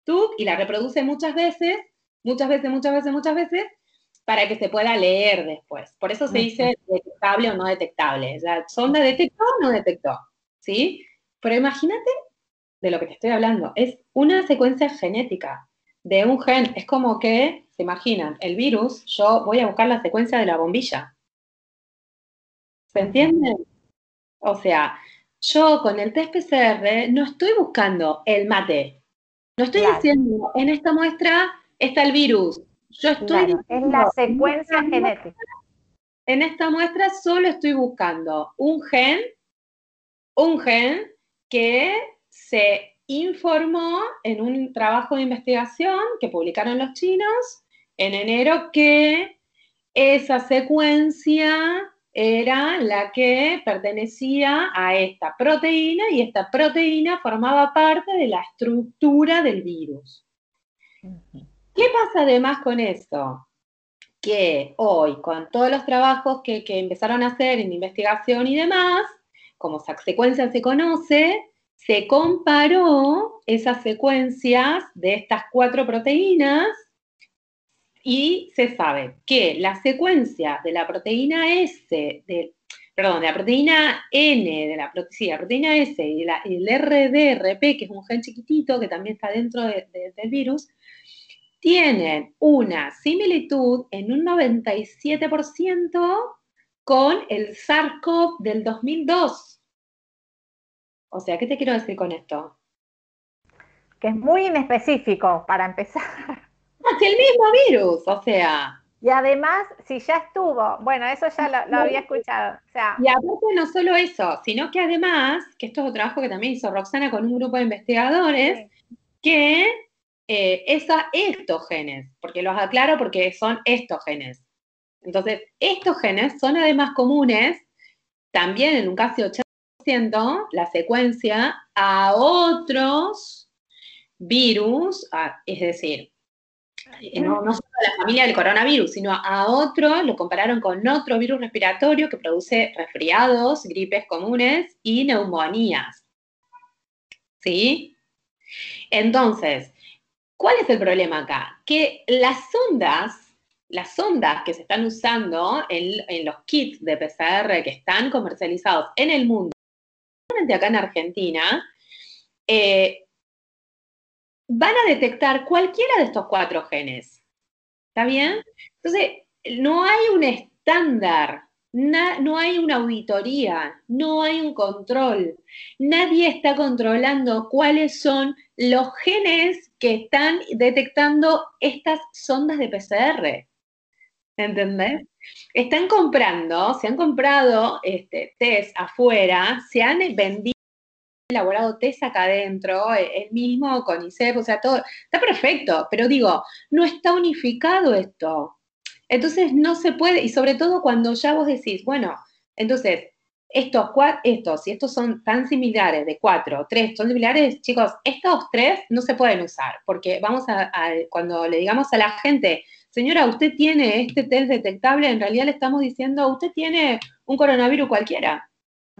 S2: Tú, y la reproduce muchas veces muchas veces, muchas veces, muchas veces, para que se pueda leer después. Por eso se dice detectable o no detectable. La sonda detectó o no detectó, ¿sí? Pero imagínate de lo que te estoy hablando. Es una secuencia genética de un gen. Es como que, se imaginan, el virus, yo voy a buscar la secuencia de la bombilla. ¿Se entiende? O sea, yo con el test PCR no estoy buscando el mate. No estoy diciendo, en esta muestra está el virus. Yo estoy.
S1: es la secuencia genética.
S2: En esta muestra solo estoy buscando un gen, un gen que se informó en un trabajo de investigación que publicaron los chinos en enero que esa secuencia era la que pertenecía a esta proteína y esta proteína formaba parte de la estructura del virus. ¿Qué pasa además con esto? Que hoy, con todos los trabajos que, que empezaron a hacer en investigación y demás, como secuencia se conoce, se comparó esas secuencias de estas cuatro proteínas y se sabe que la secuencia de la proteína S, de, perdón, de la proteína N, de la, proteína S y el RDRP, que es un gen chiquitito que también está dentro del virus, tienen una similitud en un 97% con el SARS-CoV del 2002. O sea, ¿qué te quiero decir con esto?
S1: Que es muy inespecífico para empezar.
S2: Hacia el mismo virus, o sea.
S1: Y además, si ya estuvo, bueno, eso ya lo, había escuchado.
S2: y aparte no solo eso, sino que además, que esto es otro trabajo que también hizo Roxana con un grupo de investigadores, que eh, estos genes, porque los aclaro porque son estos genes. Entonces, estos genes son además comunes, también en un casi 80%, la secuencia a otros virus, es decir, eh, no, no, solo a la familia del coronavirus, sino a otro, lo compararon con otro virus respiratorio que produce resfriados, gripes comunes y neumonías. ¿Sí? Entonces, ¿cuál es el problema acá? Que las ondas las ondas que se están usando en, los kits de PCR que están comercializados en el mundo, acá en Argentina, eh, van a detectar cualquiera de estos cuatro genes. ¿Está bien? Entonces, no hay un estándar, no hay una auditoría, no hay un control. Nadie está controlando cuáles son los genes que están detectando estas sondas de PCR. ¿Entendés? Están comprando, se han comprado este, test afuera, se han vendido, elaborado test acá adentro, el mismo con ICEP, o sea, todo, está perfecto, pero digo, no está unificado esto. Entonces no se puede, y sobre todo cuando ya vos decís, bueno, entonces, estos, estos, si estos son tan similares, de cuatro o tres, son similares, chicos, estos tres no se pueden usar, porque vamos a cuando le digamos a la gente, señora, usted tiene este test detectable, en realidad le estamos diciendo, usted tiene un coronavirus cualquiera.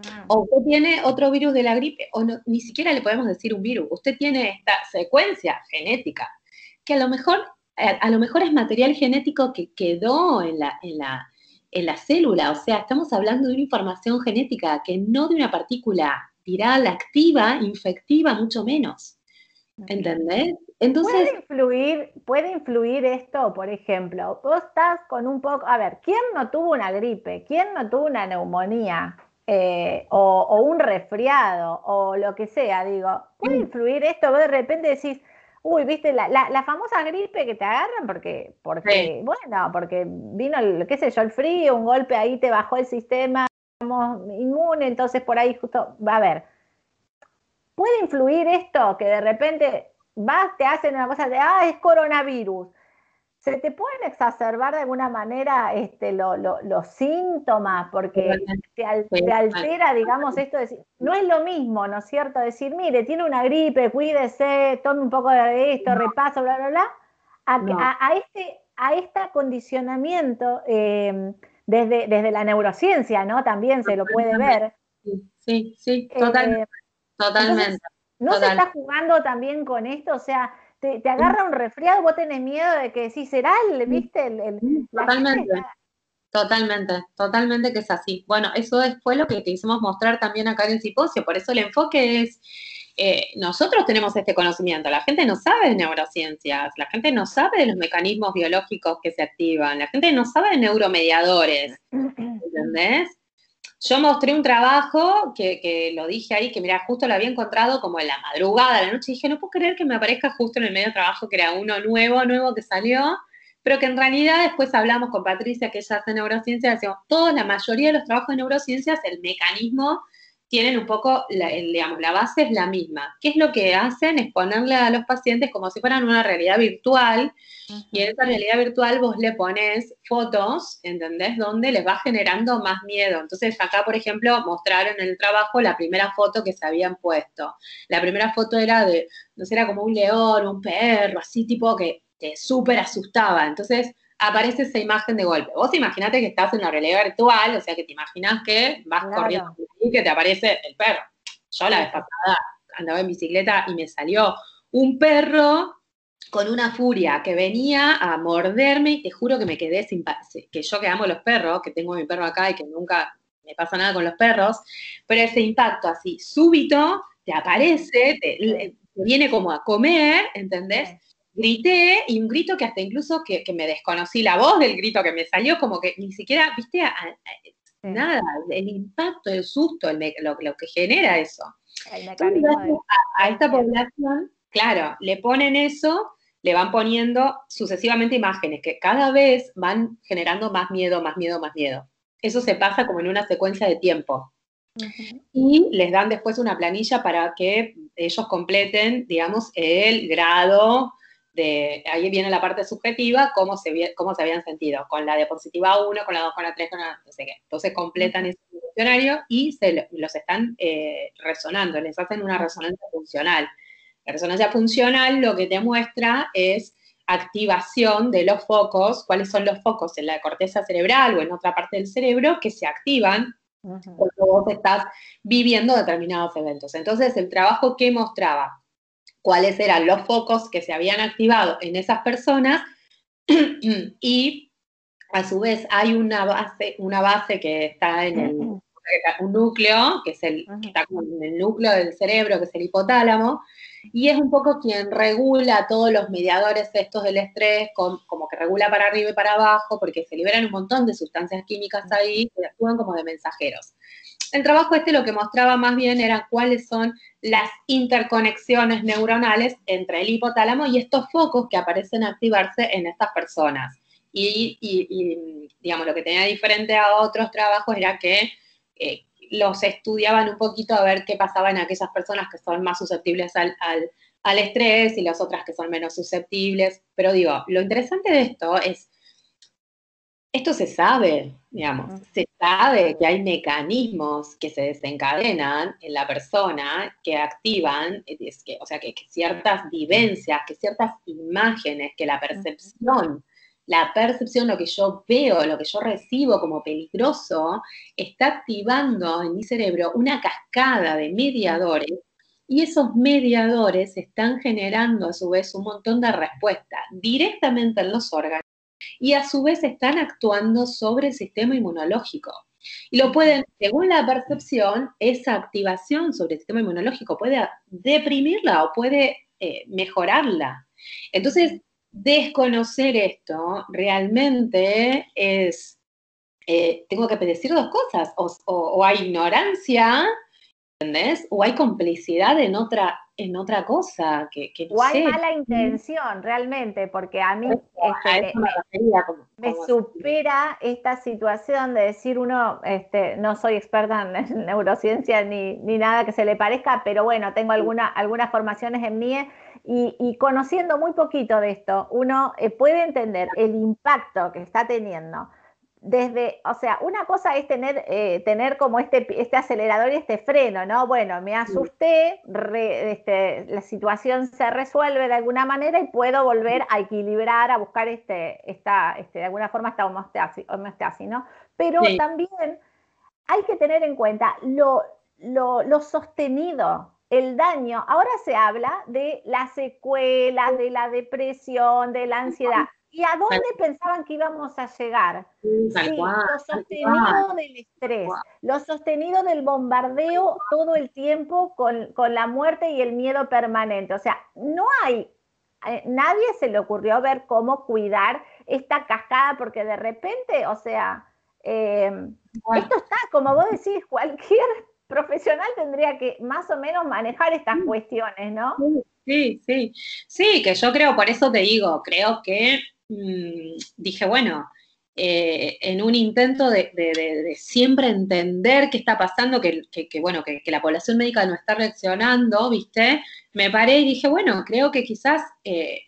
S2: Ah. O usted tiene otro virus de la gripe, o ni siquiera le podemos decir un virus. Usted tiene esta secuencia genética, que a lo mejor, a, lo mejor es material genético que quedó en la, en, la, en la célula. O sea, estamos hablando de una información genética que no de una partícula viral activa, infectiva, mucho menos. ¿Entendés?
S1: ¿Puede influir, ¿Puede influir esto, por ejemplo? Vos estás con un poco, a ver, ¿quién no tuvo una gripe? ¿Quién no tuvo una neumonía? Eh, o, un resfriado, o lo que sea, digo, ¿puede influir esto? Vos de repente decís, uy, viste, la, famosa gripe que te agarran porque, porque bueno, porque vino, el, qué sé yo, el frío, un golpe ahí te bajó el sistema inmune, entonces por ahí justo, va a ver, ¿puede influir esto que de repente vas, te hacen una cosa de, ah, es coronavirus. ¿Se te pueden exacerbar de alguna manera este, los síntomas? Porque te, altera, digamos, esto de decir, no es lo mismo, ¿no es cierto? Decir, mire, tiene una gripe, cuídese, tome un poco de esto, repaso, bla, bla, bla, a, este, a este acondicionamiento em, desde, desde la neurociencia, ¿no? También se lo puede ver.
S2: Sí, sí, totalmente. Eh, totalmente.
S1: ¿No se está jugando también con esto? O sea, te, agarra un resfriado, vos tenés miedo de que si será el, viste, el,
S2: totalmente. Totalmente, totalmente que es así. Bueno, eso fue lo que quisimos mostrar también acá en el simposio, por eso el enfoque es eh, nosotros tenemos este conocimiento, la gente no sabe de neurociencias, la gente no sabe de los mecanismos biológicos que se activan, la gente no sabe de neuromediadores, ¿entendés? Yo mostré un trabajo que, lo dije ahí, que mira, justo lo había encontrado como en la madrugada, la noche, y dije, no puedo creer que me aparezca justo en el medio de trabajo, que era uno nuevo, nuevo que salió, pero que en realidad después hablamos con Patricia, que ella hace neurociencia, decimos, toda la mayoría de los trabajos de neurociencias, el mecanismo tienen un poco, la, digamos, la base es la misma. ¿Qué es lo que hacen? Es ponerle a los pacientes como si fueran una realidad virtual, y en esa realidad virtual vos le pones fotos, ¿entendés? Donde les va generando más miedo. Entonces acá, por ejemplo, mostraron en el trabajo la primera foto que se habían puesto. La primera foto era de, no sé, era como un león, un perro, así tipo que te súper asustaba. Entonces, aparece esa imagen de golpe. Vos imaginate que estás en la realidad virtual, o sea que te imaginas que vas corriendo y que te aparece el perro. Yo la vez pasada andaba en bicicleta y me salió un perro con una furia que venía a morderme y te juro que me quedé sin que yo que amo los perros, que tengo a mi perro acá y que nunca me pasa nada con los perros, pero ese impacto así súbito te aparece, te, viene como a comer, ¿entendés? Grité y un grito que hasta incluso que, me desconocí la voz del grito que me salió, como que ni siquiera, viste, nada, el impacto, el susto, lo, que genera eso. a, esta población, claro, le ponen eso, le van poniendo sucesivamente imágenes que cada vez van generando más miedo, más miedo, más miedo. Eso se pasa como en una secuencia de tiempo. Y les dan después una planilla para que ellos completen, digamos, el grado ahí viene la parte subjetiva, cómo se, cómo se habían sentido, con la diapositiva 1, con la 2, con la 3, con la no sé qué. Entonces completan ese cuestionario y se los están eh, resonando, les hacen una resonancia funcional. La resonancia funcional lo que te muestra es activación de los focos, cuáles son los focos en la corteza cerebral o en otra parte del cerebro que se activan cuando vos estás viviendo determinados eventos. Entonces, el trabajo que mostraba cuáles eran los focos que se habían activado en esas personas. Y a su vez hay una base, una base que está en el, un núcleo, que es el, que está en el núcleo del cerebro, que es el hipotálamo, y es un poco quien regula todos los mediadores estos del estrés, como que regula para arriba y para abajo, porque se liberan un montón de sustancias químicas ahí que actúan como de mensajeros. El trabajo este lo que mostraba más bien era cuáles son las interconexiones neuronales entre el hipotálamo y estos focos que aparecen a activarse en estas personas. Y, digamos, lo que tenía diferente a otros trabajos era que eh, los estudiaban un poquito a ver qué pasaba en aquellas personas que son más susceptibles al, al estrés y las otras que son menos susceptibles. Pero digo, lo interesante de esto es esto se sabe, digamos, se sabe que hay mecanismos que se desencadenan en la persona que activan, que, o sea, que, ciertas vivencias, que ciertas imágenes, que la percepción, la percepción, lo que yo veo, lo que yo recibo como peligroso, está activando en mi cerebro una cascada de mediadores y esos mediadores están generando a su vez un montón de respuestas directamente en los órganos y a su vez están actuando sobre el sistema inmunológico. Y lo pueden, según la percepción, esa activación sobre el sistema inmunológico puede deprimirla o puede eh, mejorarla. Entonces, desconocer esto realmente es, eh, tengo que decir dos cosas, o, hay ignorancia, ¿entendés? O hay complicidad en otra en otra cosa. Que, que
S1: o hay mala intención realmente, porque a mí este, me, supera esta situación de decir uno, este, no soy experta en neurociencia ni, ni nada que se le parezca, pero bueno, tengo alguna, algunas formaciones en mí. Y, y, conociendo muy poquito de esto, uno eh, puede entender el impacto que está teniendo desde, o sea, una cosa es tener, eh, tener como este, este acelerador y este freno, ¿no? Bueno, me asusté, este, la situación se resuelve de alguna manera y puedo volver a equilibrar, a buscar este, esta, este, de alguna forma esta homeostasis, ¿no? Pero también hay que tener en cuenta lo, lo, lo sostenido, el daño. Ahora se habla de las secuelas, de la depresión, de la ansiedad ¿Y a dónde pensaban que íbamos a llegar? Sí, lo sostenido del estrés, lo sostenido del bombardeo todo el tiempo con, con, la muerte y el miedo permanente. O sea, no hay, eh, nadie se le ocurrió ver cómo cuidar esta cascada, porque de repente, o sea, eh, esto está, como vos decís, cualquier profesional tendría que más o menos manejar estas cuestiones, ¿no?
S2: Sí, sí, sí, que yo creo, por eso te digo, creo que mm, dije, bueno, eh, en un intento de, siempre entender qué está pasando, que, bueno, que, la población médica no está reaccionando, ¿viste? Me paré y dije, bueno, creo que quizás eh,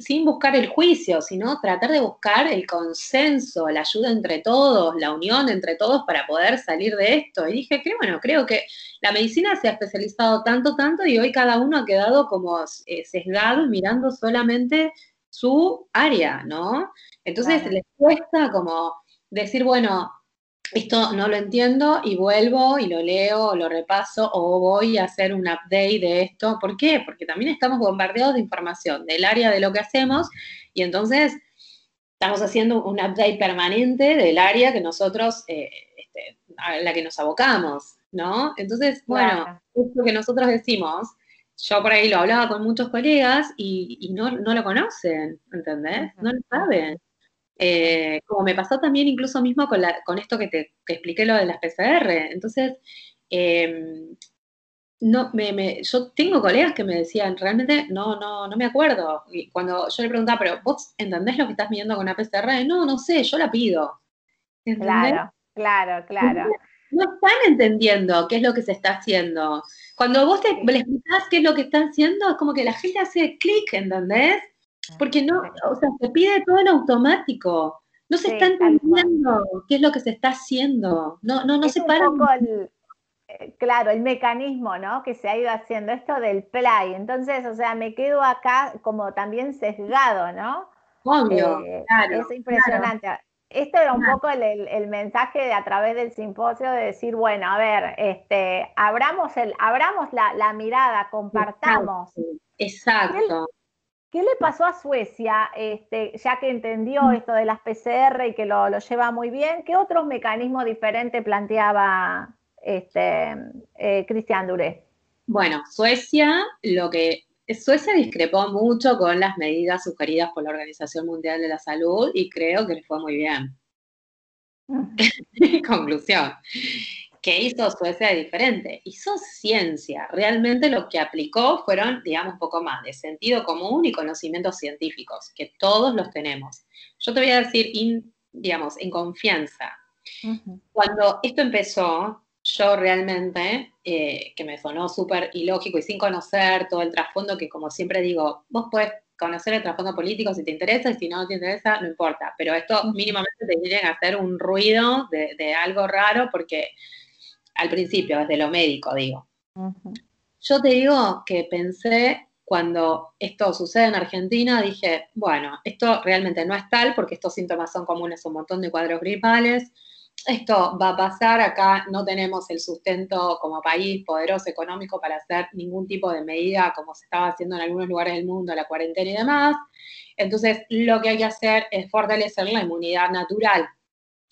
S2: sin, buscar el juicio, sino tratar de buscar el consenso, la ayuda entre todos, la unión entre todos para poder salir de esto. Y dije que, bueno, creo que la medicina se ha especializado tanto, tanto y hoy cada uno ha quedado como eh, sesgado mirando solamente su área, ¿no? Entonces les cuesta como decir, bueno, esto no lo entiendo y vuelvo y lo leo o lo repaso o voy a hacer un update de esto. ¿Por qué? Porque también estamos bombardeados de información del área de lo que hacemos y entonces estamos haciendo un update permanente del área que nosotros, eh, este, a la que nos abocamos, ¿no? Entonces, bueno, esto que nosotros decimos, yo por ahí lo hablaba con muchos colegas y, no, no, lo conocen, ¿entendés? No lo saben. Eh, como me pasó también incluso mismo con, con esto que te expliqué lo de las PCR. Entonces, em, no, me, yo tengo colegas que me decían, realmente no, no, no me acuerdo. Y cuando yo le preguntaba, pero vos entendés lo que estás midiendo con una PCR? No, no sé, yo la pido.
S1: Claro, claro, claro.
S2: No están entendiendo qué es lo que se está haciendo. Cuando vos te, le explicás qué es lo que están haciendo, es como que la gente hace clic, ¿entendés? Porque no, o sea, se pide todo en automático. No se está entendiendo qué es lo que se está haciendo. No, no, no se para.
S1: Eh, claro, el mecanismo, ¿no? Que se ha ido haciendo esto del play. Entonces, o sea, me quedo acá como también sesgado, ¿no?
S2: Obvio, eh, claro,
S1: Es impresionante. Esto era un poco el, mensaje de a través del simposio de decir, bueno, a ver, este, abramos el, abramos la, mirada, compartamos.
S2: Exacto.
S1: ¿Qué le pasó a Suecia, este, ya que entendió mm. esto de las PCR y que lo, lleva muy bien? ¿Qué otros mecanismos diferentes planteaba este, eh, Cristian Duré?
S2: Bueno, Suecia, lo que Suecia discrepó mucho con las medidas sugeridas por la Organización Mundial de la Salud y creo que le fue muy bien. Mm. Conclusión. ¿Qué hizo Suecia diferente? Hizo ciencia. Realmente lo que aplicó fueron, digamos, un poco más de sentido común y conocimientos científicos, que todos los tenemos. Yo te voy a decir, digamos, en confianza. Cuando esto empezó, yo realmente, eh, que me sonó súper ilógico y sin conocer todo el trasfondo, que como siempre digo, vos puedes conocer el trasfondo político si te interesa y si no te interesa, no importa, pero esto mínimamente te tiene que hacer un ruido de, de algo raro porque al principio, desde lo médico, digo. Yo te digo que pensé cuando esto sucede en Argentina, dije, bueno, esto realmente no es tal porque estos síntomas son comunes a un montón de cuadros gripales. Esto va a pasar, acá no tenemos el sustento como país poderoso económico para hacer ningún tipo de medida como se estaba haciendo en algunos lugares del mundo, la cuarentena y demás. Entonces, lo que hay que hacer es fortalecer la inmunidad natural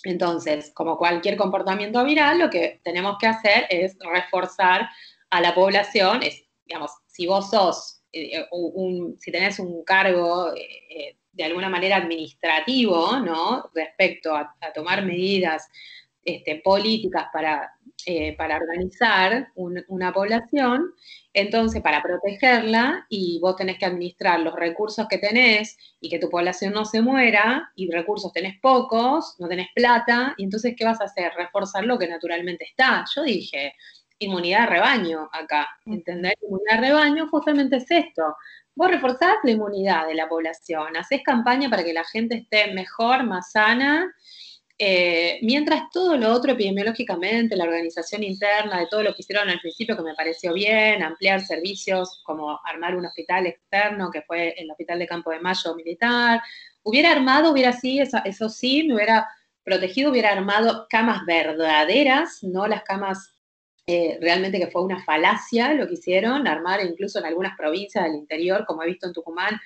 S2: entonces, como cualquier comportamiento viral, lo que tenemos que hacer es reforzar a la población, es, digamos, si vos sos, eh, un, si tenés un cargo eh, de alguna manera administrativo, ¿no? Respecto a, tomar medidas este, políticas para, eh, para organizar una población, entonces, para protegerla, y vos tenés que administrar los recursos que tenés y que tu población no se muera, y recursos tenés pocos, no tenés plata, y entonces, ¿qué vas a hacer? Reforzar lo que naturalmente está. Yo dije, inmunidad de rebaño acá, ¿entendés? Inmunidad de rebaño justamente es esto. Vos reforzás la inmunidad de la población, haces campaña para que la gente esté mejor, más sana, eh, mientras todo lo otro epidemiológicamente, la organización interna de todo lo que hicieron al principio, que me pareció bien, ampliar servicios como armar un hospital externo, que fue el Hospital de Campo de Mayo militar, hubiera armado, hubiera sí, eso, sí, me hubiera protegido, hubiera armado camas verdaderas, no las camas eh, realmente que fue una falacia lo que hicieron, armar incluso en algunas provincias del interior, como he visto en Tucumán,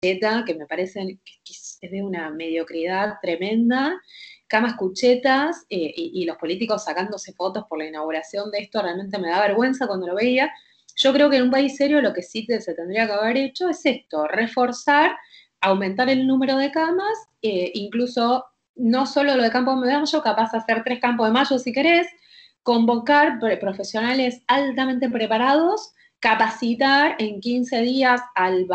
S2: que me parecen que, es de una mediocridad tremenda, camas cuchetas eh, y, los políticos sacándose fotos por la inauguración de esto, realmente me da vergüenza cuando lo veía. Yo creo que en un país serio lo que sí se tendría que haber hecho es esto, reforzar, aumentar el número de camas, eh, incluso no solo lo de campo de mayo, capaz de hacer tres campos de mayo si querés, convocar profesionales altamente preparados, capacitar en 15 días al,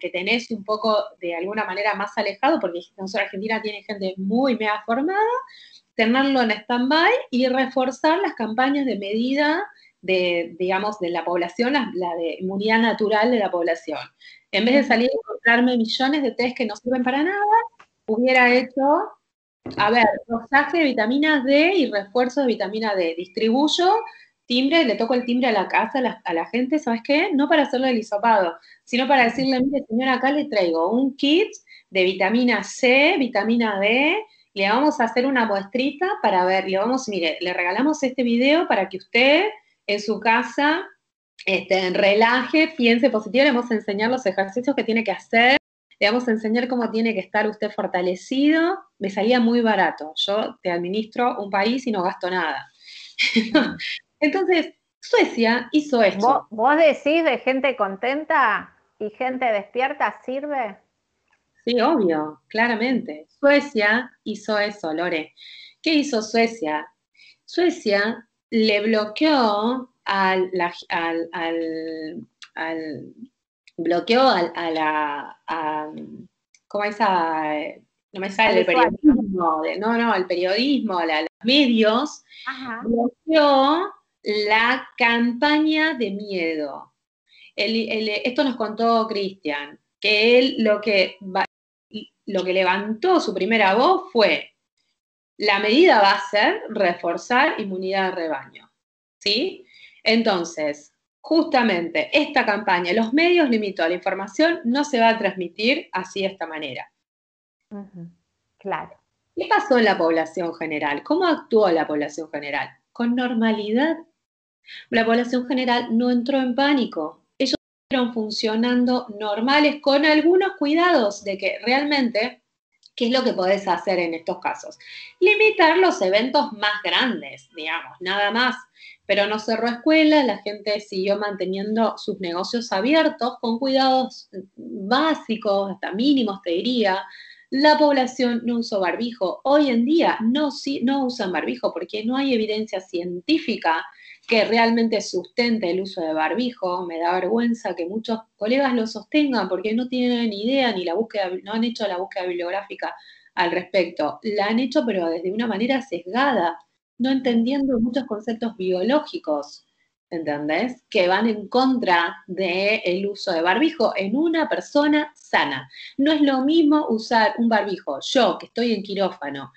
S2: que tenés un poco de alguna manera más alejado, porque Argentina tiene gente muy mega formada, tenerlo en stand-by y reforzar las campañas de medida de, digamos, de la población, la, de inmunidad natural de la población. En vez de salir a encontrarme millones de test que no sirven para nada, hubiera hecho a ver, dosaje de vitamina D y refuerzo de vitamina D. Distribuyo timbre, le toco el timbre a la casa, a la, gente, ¿sabes qué? No para hacerlo el hisopado, sino para decirle, mire, señora, acá le traigo un kit de vitamina C, vitamina D, le vamos a hacer una muestrita para ver, le vamos, mire, le regalamos este video para que usted en su casa este, relaje, piense positivo, le vamos a enseñar los ejercicios que tiene que hacer le vamos a enseñar cómo tiene que estar usted fortalecido, me salía muy barato. Yo te administro un país y no gasto nada. Entonces, Suecia hizo esto.
S1: ¿Vos, decís de gente contenta y gente despierta sirve?
S2: Sí, obvio, claramente. Suecia hizo eso, Lore. ¿Qué hizo Suecia? Suecia le bloqueó al, al bloqueó a, la, a, ¿cómo esa? No me sale el periodismo, no, no, el periodismo, los medios, bloqueó la campaña de miedo. esto nos contó Cristian, que él lo que, lo que levantó su primera voz fue, la medida va a ser reforzar inmunidad de rebaño. ¿Sí? Entonces, justamente esta campaña, los medios limitó, la información no se va a transmitir así de esta manera.
S1: Claro.
S2: ¿Qué pasó en la población general? ¿Cómo actuó la población general? Con normalidad. La población general no entró en pánico. Ellos fueron funcionando normales con algunos cuidados de que realmente, ¿qué es lo que podés hacer en estos casos? Limitar los eventos más grandes, digamos, nada más pero no cerró escuelas, la gente siguió manteniendo sus negocios abiertos con cuidados básicos, hasta mínimos, te diría. La población no usó barbijo. Hoy en día no, no usan barbijo porque no hay evidencia científica que realmente sustente el uso de barbijo. Me da vergüenza que muchos colegas lo sostengan porque no tienen idea ni la búsqueda, no han hecho la búsqueda bibliográfica al respecto. La han hecho pero desde una manera sesgada no entendiendo muchos conceptos biológicos, ¿entendés? Que van en contra del uso de barbijo en una persona sana. No es lo mismo usar un barbijo, yo que estoy en quirófano,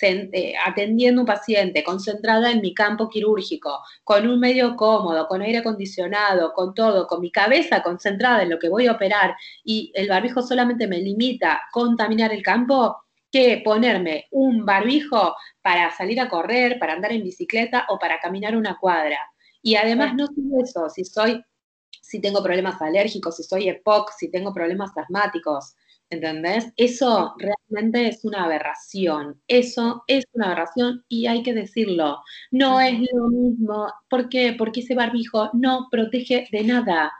S2: eh, atendiendo un paciente, concentrada en mi campo quirúrgico, con un medio cómodo, con aire acondicionado, con todo, con mi cabeza concentrada en lo que voy a operar y el barbijo solamente me limita a contaminar el campo, que ponerme un barbijo para salir a correr, para andar en bicicleta o para caminar una cuadra. Y además no solo eso, si soy, si tengo problemas alérgicos, si soy EPOC, si tengo problemas asmáticos, ¿entendés? Eso realmente es una aberración. Eso es una aberración y hay que decirlo. No es lo mismo. ¿Por qué? Porque ese barbijo no protege de nada.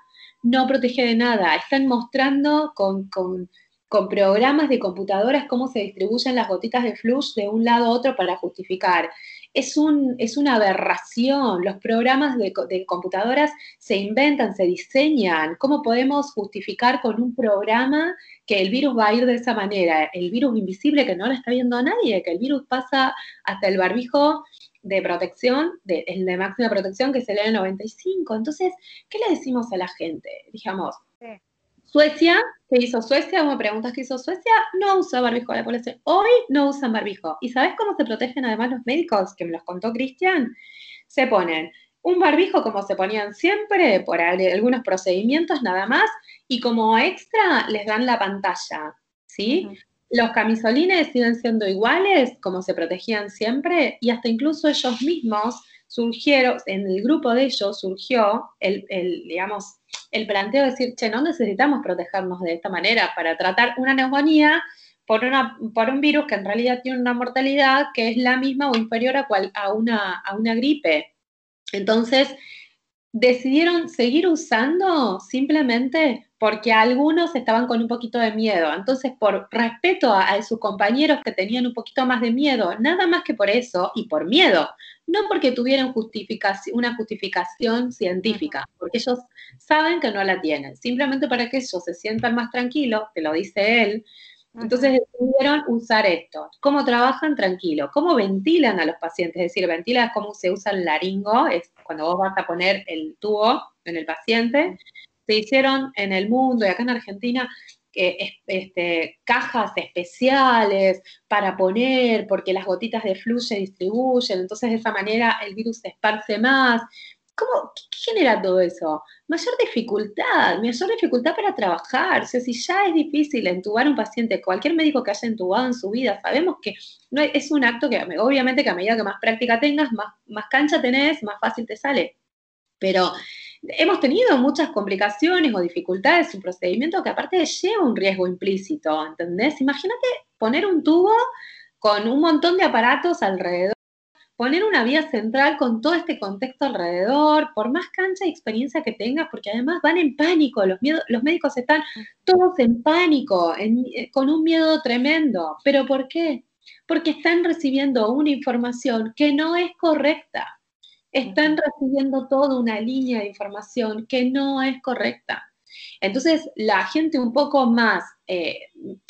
S2: No protege de nada. Están mostrando con, con con programas de computadoras cómo se distribuyen las gotitas de flush de un lado a otro para justificar. Es, un, es una aberración. Los programas de, computadoras se inventan, se diseñan. ¿Cómo podemos justificar con un programa que el virus va a ir de esa manera? El virus invisible que no lo está viendo nadie, que el virus pasa hasta el barbijo de protección, de, el de máxima protección que se lee en 95. Entonces, ¿qué le decimos a la gente? Digamos, Suecia, ¿qué hizo Suecia? ¿Cómo me preguntas qué hizo Suecia, no usa barbijo la población. Hoy no usan barbijo. ¿Y sabes cómo se protegen además los médicos? Que me los contó Cristian. Se ponen un barbijo como se ponían siempre, por algunos procedimientos nada más, y como extra les dan la pantalla, ¿sí? Los camisolines siguen siendo iguales, como se protegían siempre, y hasta incluso ellos mismos surgieron, en el grupo de ellos surgió el, digamos, el planteo de decir, che, no necesitamos protegernos de esta manera para tratar una neumonía por, una, por un virus que en realidad tiene una mortalidad que es la misma o inferior a, cual, a, una, a una gripe. Entonces, decidieron seguir usando simplemente porque algunos estaban con un poquito de miedo. Entonces, por respeto a, sus compañeros que tenían un poquito más de miedo, nada más que por eso y por miedo, no porque tuvieran una justificación científica, porque ellos saben que no la tienen, simplemente para que ellos se sientan más tranquilos, te lo dice él, entonces decidieron usar esto. ¿Cómo trabajan? Tranquilo. ¿Cómo ventilan a los pacientes? Es decir, ventila es cómo se usa el laringo, es cuando vos vas a poner el tubo en el paciente. Se hicieron en el mundo y acá en Argentina este, cajas especiales para poner, porque las gotitas de flu se distribuyen, entonces de esa manera el virus se esparce más. ¿Cómo, ¿Qué genera todo eso? Mayor dificultad, mayor dificultad para trabajar. Si ya es difícil entubar a un paciente, cualquier médico que haya entubado en su vida, sabemos que no es un acto que obviamente que a medida que más práctica tengas, más, más cancha tenés, más fácil te sale. Pero hemos tenido muchas complicaciones o dificultades un procedimiento que aparte lleva un riesgo implícito, ¿entendés? Imagínate poner un tubo con un montón de aparatos alrededor poner una vía central con todo este contexto alrededor, por más cancha y experiencia que tengas, porque además van en pánico, los, los médicos están todos en pánico, eh, con un miedo tremendo. ¿Pero por qué? Porque están recibiendo una información que no es correcta. Están recibiendo toda una línea de información que no es correcta. Entonces, la gente un poco más, eh,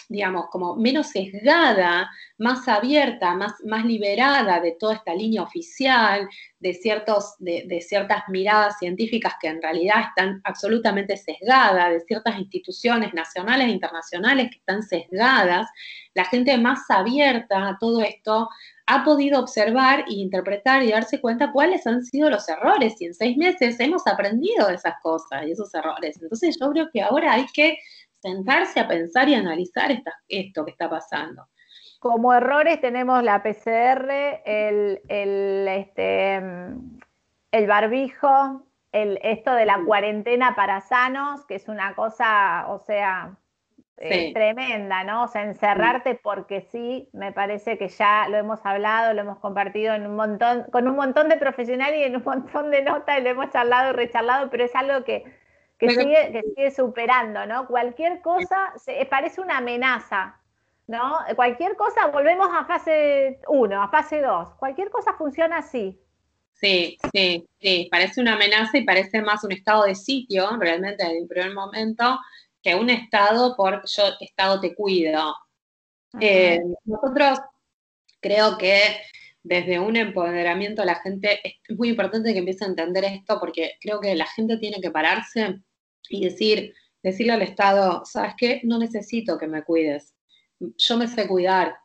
S2: digamos, como menos sesgada, más abierta, más, más liberada de toda esta línea oficial, de, ciertos, de, ciertas miradas científicas que en realidad están absolutamente sesgadas, de ciertas instituciones nacionales e internacionales que están sesgadas, la gente más abierta a todo esto ha podido observar e interpretar y darse cuenta cuáles han sido los errores y en seis meses hemos aprendido de esas cosas y esos errores. Entonces yo creo que ahora hay que sentarse a pensar y analizar esto que está pasando.
S1: Como errores tenemos la PCR, el, el, este, el barbijo, el, esto de la cuarentena para sanos, que es una cosa, o sea, eh, tremenda, ¿no? O sea, encerrarte porque sí, me parece que ya lo hemos hablado, lo hemos compartido en un montón, con un montón de profesionales y en un montón de notas y lo hemos charlado y recharlado, pero es algo que, sigue, que sigue superando, ¿no? Cualquier cosa se, parece una amenaza, ¿no? Cualquier cosa, volvemos a fase 1, a fase 2, cualquier cosa funciona así.
S2: Sí, sí, sí, parece una amenaza y parece más un estado de sitio, realmente, en el primer momento, que un Estado por yo, Estado te cuido. Eh, nosotros creo que desde un empoderamiento la gente, es muy importante que empiece a entender esto porque creo que la gente tiene que pararse y decir, decirle al Estado, ¿sabes qué? No necesito que me cuides. Yo me sé cuidar.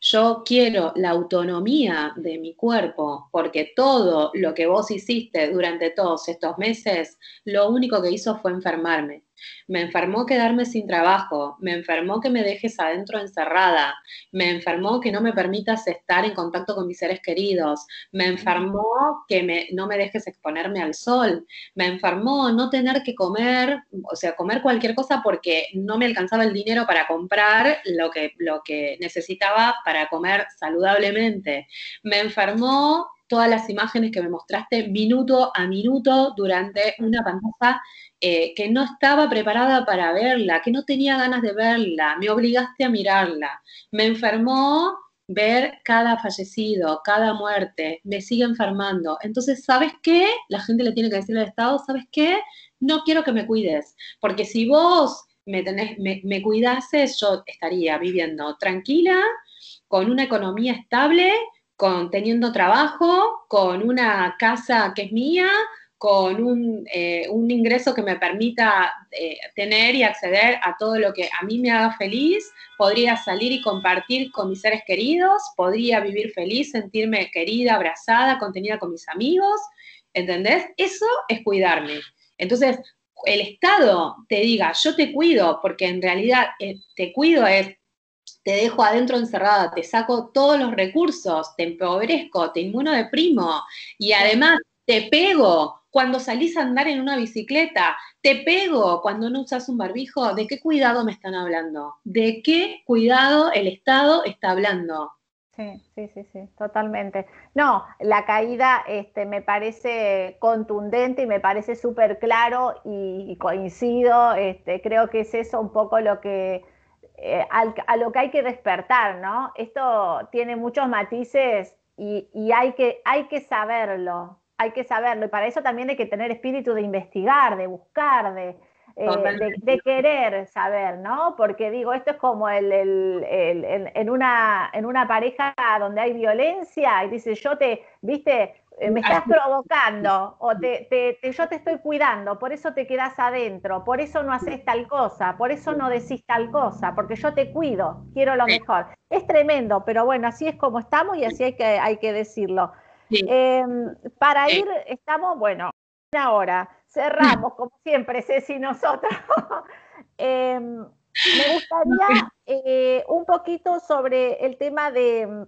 S2: Yo quiero la autonomía de mi cuerpo, porque todo lo que vos hiciste durante todos estos meses, lo único que hizo fue enfermarme. Me enfermó quedarme sin trabajo, me enfermó que me dejes adentro encerrada, me enfermó que no me permitas estar en contacto con mis seres queridos, me enfermó que no me dejes exponerme al sol, me enfermó no tener que comer, o sea, comer cualquier cosa porque no me alcanzaba el dinero para comprar lo que, lo que necesitaba para comer saludablemente, me enfermó todas las imágenes que me mostraste minuto a minuto durante una pantalla eh, que no estaba preparada para verla, que no tenía ganas de verla, me obligaste a mirarla, me enfermó ver cada fallecido, cada muerte, me sigue enfermando. Entonces, ¿sabes qué? La gente le tiene que decir al Estado, ¿sabes qué? No quiero que me cuides, porque si vos me, tenés, me, me cuidases, yo estaría viviendo tranquila, con una economía estable, con teniendo trabajo, con una casa que es mía, con un, eh, ingreso que me permita eh, tener y acceder a todo lo que a mí me haga feliz, podría salir y compartir con mis seres queridos, podría vivir feliz, sentirme querida, abrazada, contenida con mis amigos, ¿entendés? Eso es cuidarme. Entonces, el Estado te diga, yo te cuido, porque en realidad eh, te cuido es te dejo adentro encerrada, te saco todos los recursos, te empobrezco, te inmunodeprimo y además te pego cuando salís a andar en una bicicleta, te pego cuando no usas un barbijo, ¿de qué cuidado me están hablando? ¿De qué cuidado el Estado está hablando?
S1: Sí, sí, sí, sí, totalmente. No, la caída este, me parece contundente y me parece súper claro y, coincido, este, creo que es eso un poco lo que, eh, a lo que hay que despertar, ¿no? Esto tiene muchos matices y, y hay, que, hay que saberlo, hay que saberlo. Y para eso también hay que tener espíritu de investigar, de buscar, de, eh, de, querer saber, ¿no? Porque digo, esto es como el, en, una, en una pareja donde hay violencia y dice, yo te, viste, eh, me estás provocando o te, te, yo te estoy cuidando, por eso te quedas adentro, por eso no haces tal cosa, por eso no decís tal cosa, porque yo te cuido, quiero lo mejor. Es tremendo, pero bueno, así es como estamos y así hay que, hay que decirlo. Em, para ir, estamos, bueno, una hora, cerramos como siempre, Ceci, nosotros. Em, me gustaría eh, un poquito sobre el tema de,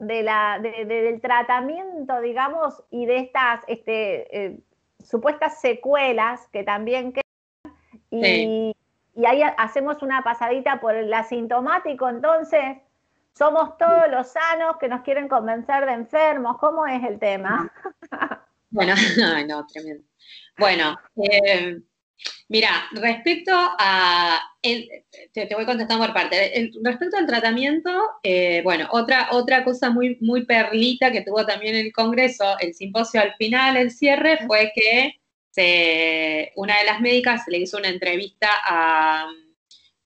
S1: la, del tratamiento, digamos, y de estas este, eh, supuestas secuelas que también quedan. Y, y ahí hacemos una pasadita por el asintomático, entonces, somos todos los sanos que nos quieren convencer de enfermos. ¿Cómo es el tema?
S2: Bueno, no, tremendo. Bueno, eh, mira, respecto a, te, voy contestando por parte. respecto al tratamiento, eh, bueno, otra, otra cosa muy, muy perlita que tuvo también el Congreso, el simposio al final, el cierre, fue que una de las médicas le hizo una entrevista a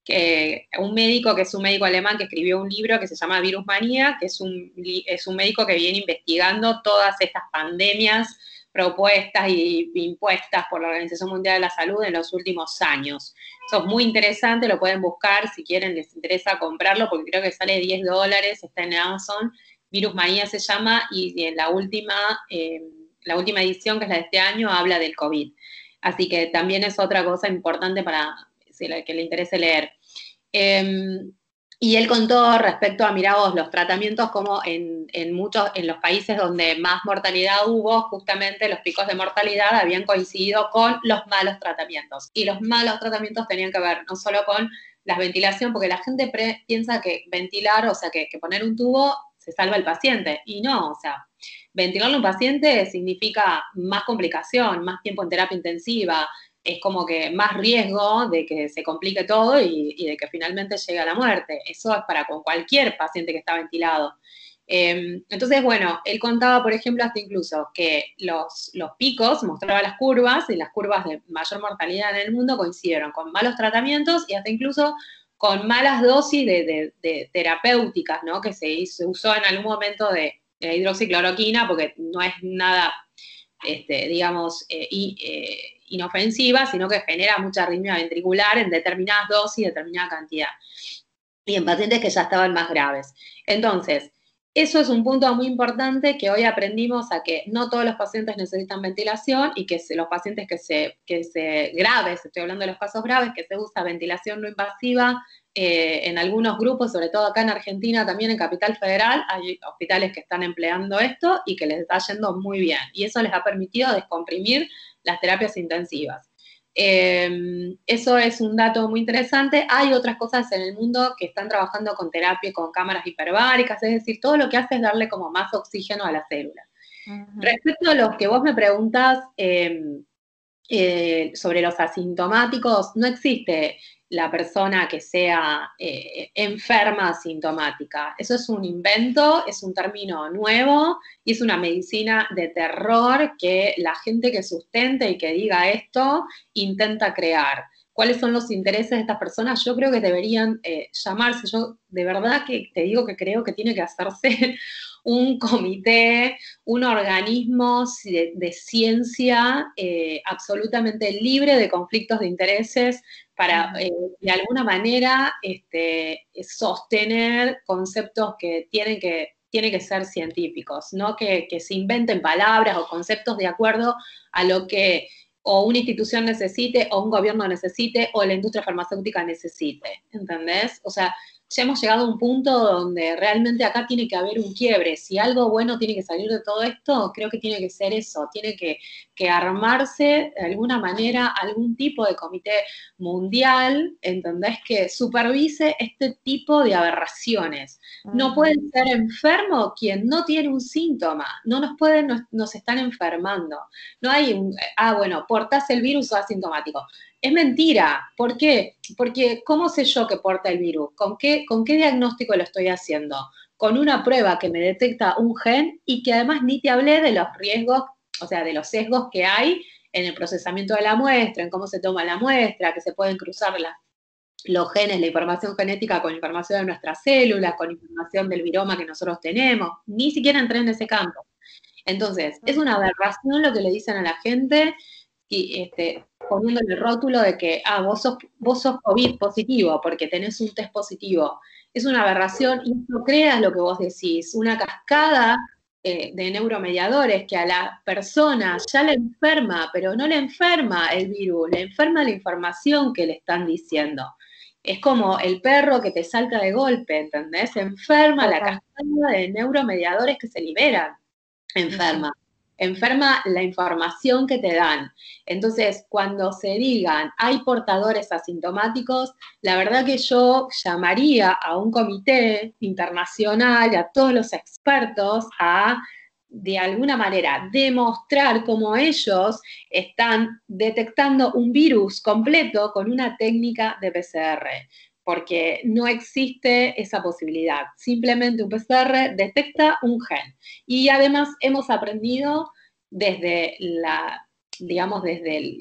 S2: que un médico que es un médico alemán que escribió un libro que se llama Virus Manía, que es un, es un médico que viene investigando todas estas pandemias propuestas y impuestas por la Organización Mundial de la Salud en los últimos años. Eso es muy interesante, lo pueden buscar si quieren, les interesa comprarlo, porque creo que sale 10 dólares, está en Amazon. Virus Manía se llama, y en la última, eh, la última edición, que es la de este año, habla del COVID. Así que también es otra cosa importante para, que le interese leer. Em, y él contó respecto a, miraos, los tratamientos como en, muchos, en los países donde más mortalidad hubo, justamente los picos de mortalidad habían coincidido con los malos tratamientos. Y los malos tratamientos tenían que ver no solo con la ventilación, porque la gente piensa que ventilar, o sea, que, que poner un tubo se salva el paciente. Y no, o sea, ventilarle a un paciente significa más complicación, más tiempo en terapia intensiva, es como que más riesgo de que se complique todo y, de que finalmente llegue a la muerte. Eso es para con cualquier paciente que está ventilado. Em, entonces, bueno, él contaba, por ejemplo, hasta incluso que los, los picos, mostraba las curvas, y las curvas de mayor mortalidad en el mundo coincidieron con malos tratamientos y hasta incluso con malas dosis de, terapéuticas, ¿no? Que se, usó en algún momento de, hidroxicloroquina, porque no es nada, este, digamos, eh, y, eh, inofensiva, sino que genera mucha arritmia ventricular en determinadas dosis, determinada cantidad. Y en pacientes que ya estaban más graves. Entonces, eso es un punto muy importante que hoy aprendimos a que no todos los pacientes necesitan ventilación y que los pacientes que se, que se graves, estoy hablando de los casos graves, que se usa ventilación no invasiva eh, en algunos grupos, sobre todo acá en Argentina, también en Capital Federal, hay hospitales que están empleando esto y que les está yendo muy bien. Y eso les ha permitido descomprimir las terapias intensivas. Em, eso es un dato muy interesante. Hay otras cosas en el mundo que están trabajando con terapia, con cámaras hiperbáricas, es decir, todo lo que hace es darle como más oxígeno a la célula. Respecto a lo que vos me preguntas em, eh, sobre los asintomáticos, no existe la persona que sea eh, enferma asintomática. Eso es un invento, es un término nuevo y es una medicina de terror que la gente que sustente y que diga esto intenta crear. ¿Cuáles son los intereses de estas personas? Yo creo que deberían eh, llamarse, yo de verdad que te digo que creo que tiene que hacerse un comité, un organismo de, ciencia eh, absolutamente libre de conflictos de intereses, para eh, de alguna manera este, sostener conceptos que tienen que, que ser científicos, no que, se inventen palabras o conceptos de acuerdo a lo que o una institución necesite, o un gobierno necesite, o la industria farmacéutica necesite, ¿entendés? O sea, ya hemos llegado a un punto donde realmente acá tiene que haber un quiebre. Si algo bueno tiene que salir de todo esto, creo que tiene que ser eso, tiene que, armarse de alguna manera algún tipo de comité mundial, ¿entendés? Que supervise este tipo de aberraciones. No puede ser enfermo quien no tiene un síntoma, no nos pueden, nos, están enfermando. No hay un, ah, bueno, portas el virus o asintomático. Es mentira. ¿Por qué? Porque ¿cómo sé yo que porta el virus? ¿Con qué, ¿Con qué diagnóstico lo estoy haciendo? Con una prueba que me detecta un gen y que además ni te hablé de los riesgos, o sea, de los sesgos que hay en el procesamiento de la muestra, en cómo se toma la muestra, que se pueden cruzar los genes, la información genética con información de nuestras células, con información del viroma que nosotros tenemos. Ni siquiera entré en ese campo. Entonces, es una aberración lo que le dicen a la gente y este, poniéndole el rótulo de que, ah, vos sos, vos sos COVID positivo porque tenés un test positivo. Es una aberración y no creas lo que vos decís, una cascada eh, de neuromediadores que a la persona ya le enferma, pero no le enferma el virus, le enferma la información que le están diciendo. Es como el perro que te salta de golpe, ¿entendés? Enferma la cascada de neuromediadores que se liberan. Enferma enferma la información que te dan. Entonces, cuando se digan hay portadores asintomáticos, la verdad que yo llamaría a un comité internacional, a todos los expertos, a de alguna manera demostrar cómo ellos están detectando un virus completo con una técnica de PCR porque no existe esa posibilidad. Simplemente un PCR detecta un gen. Y además hemos aprendido desde la, digamos, desde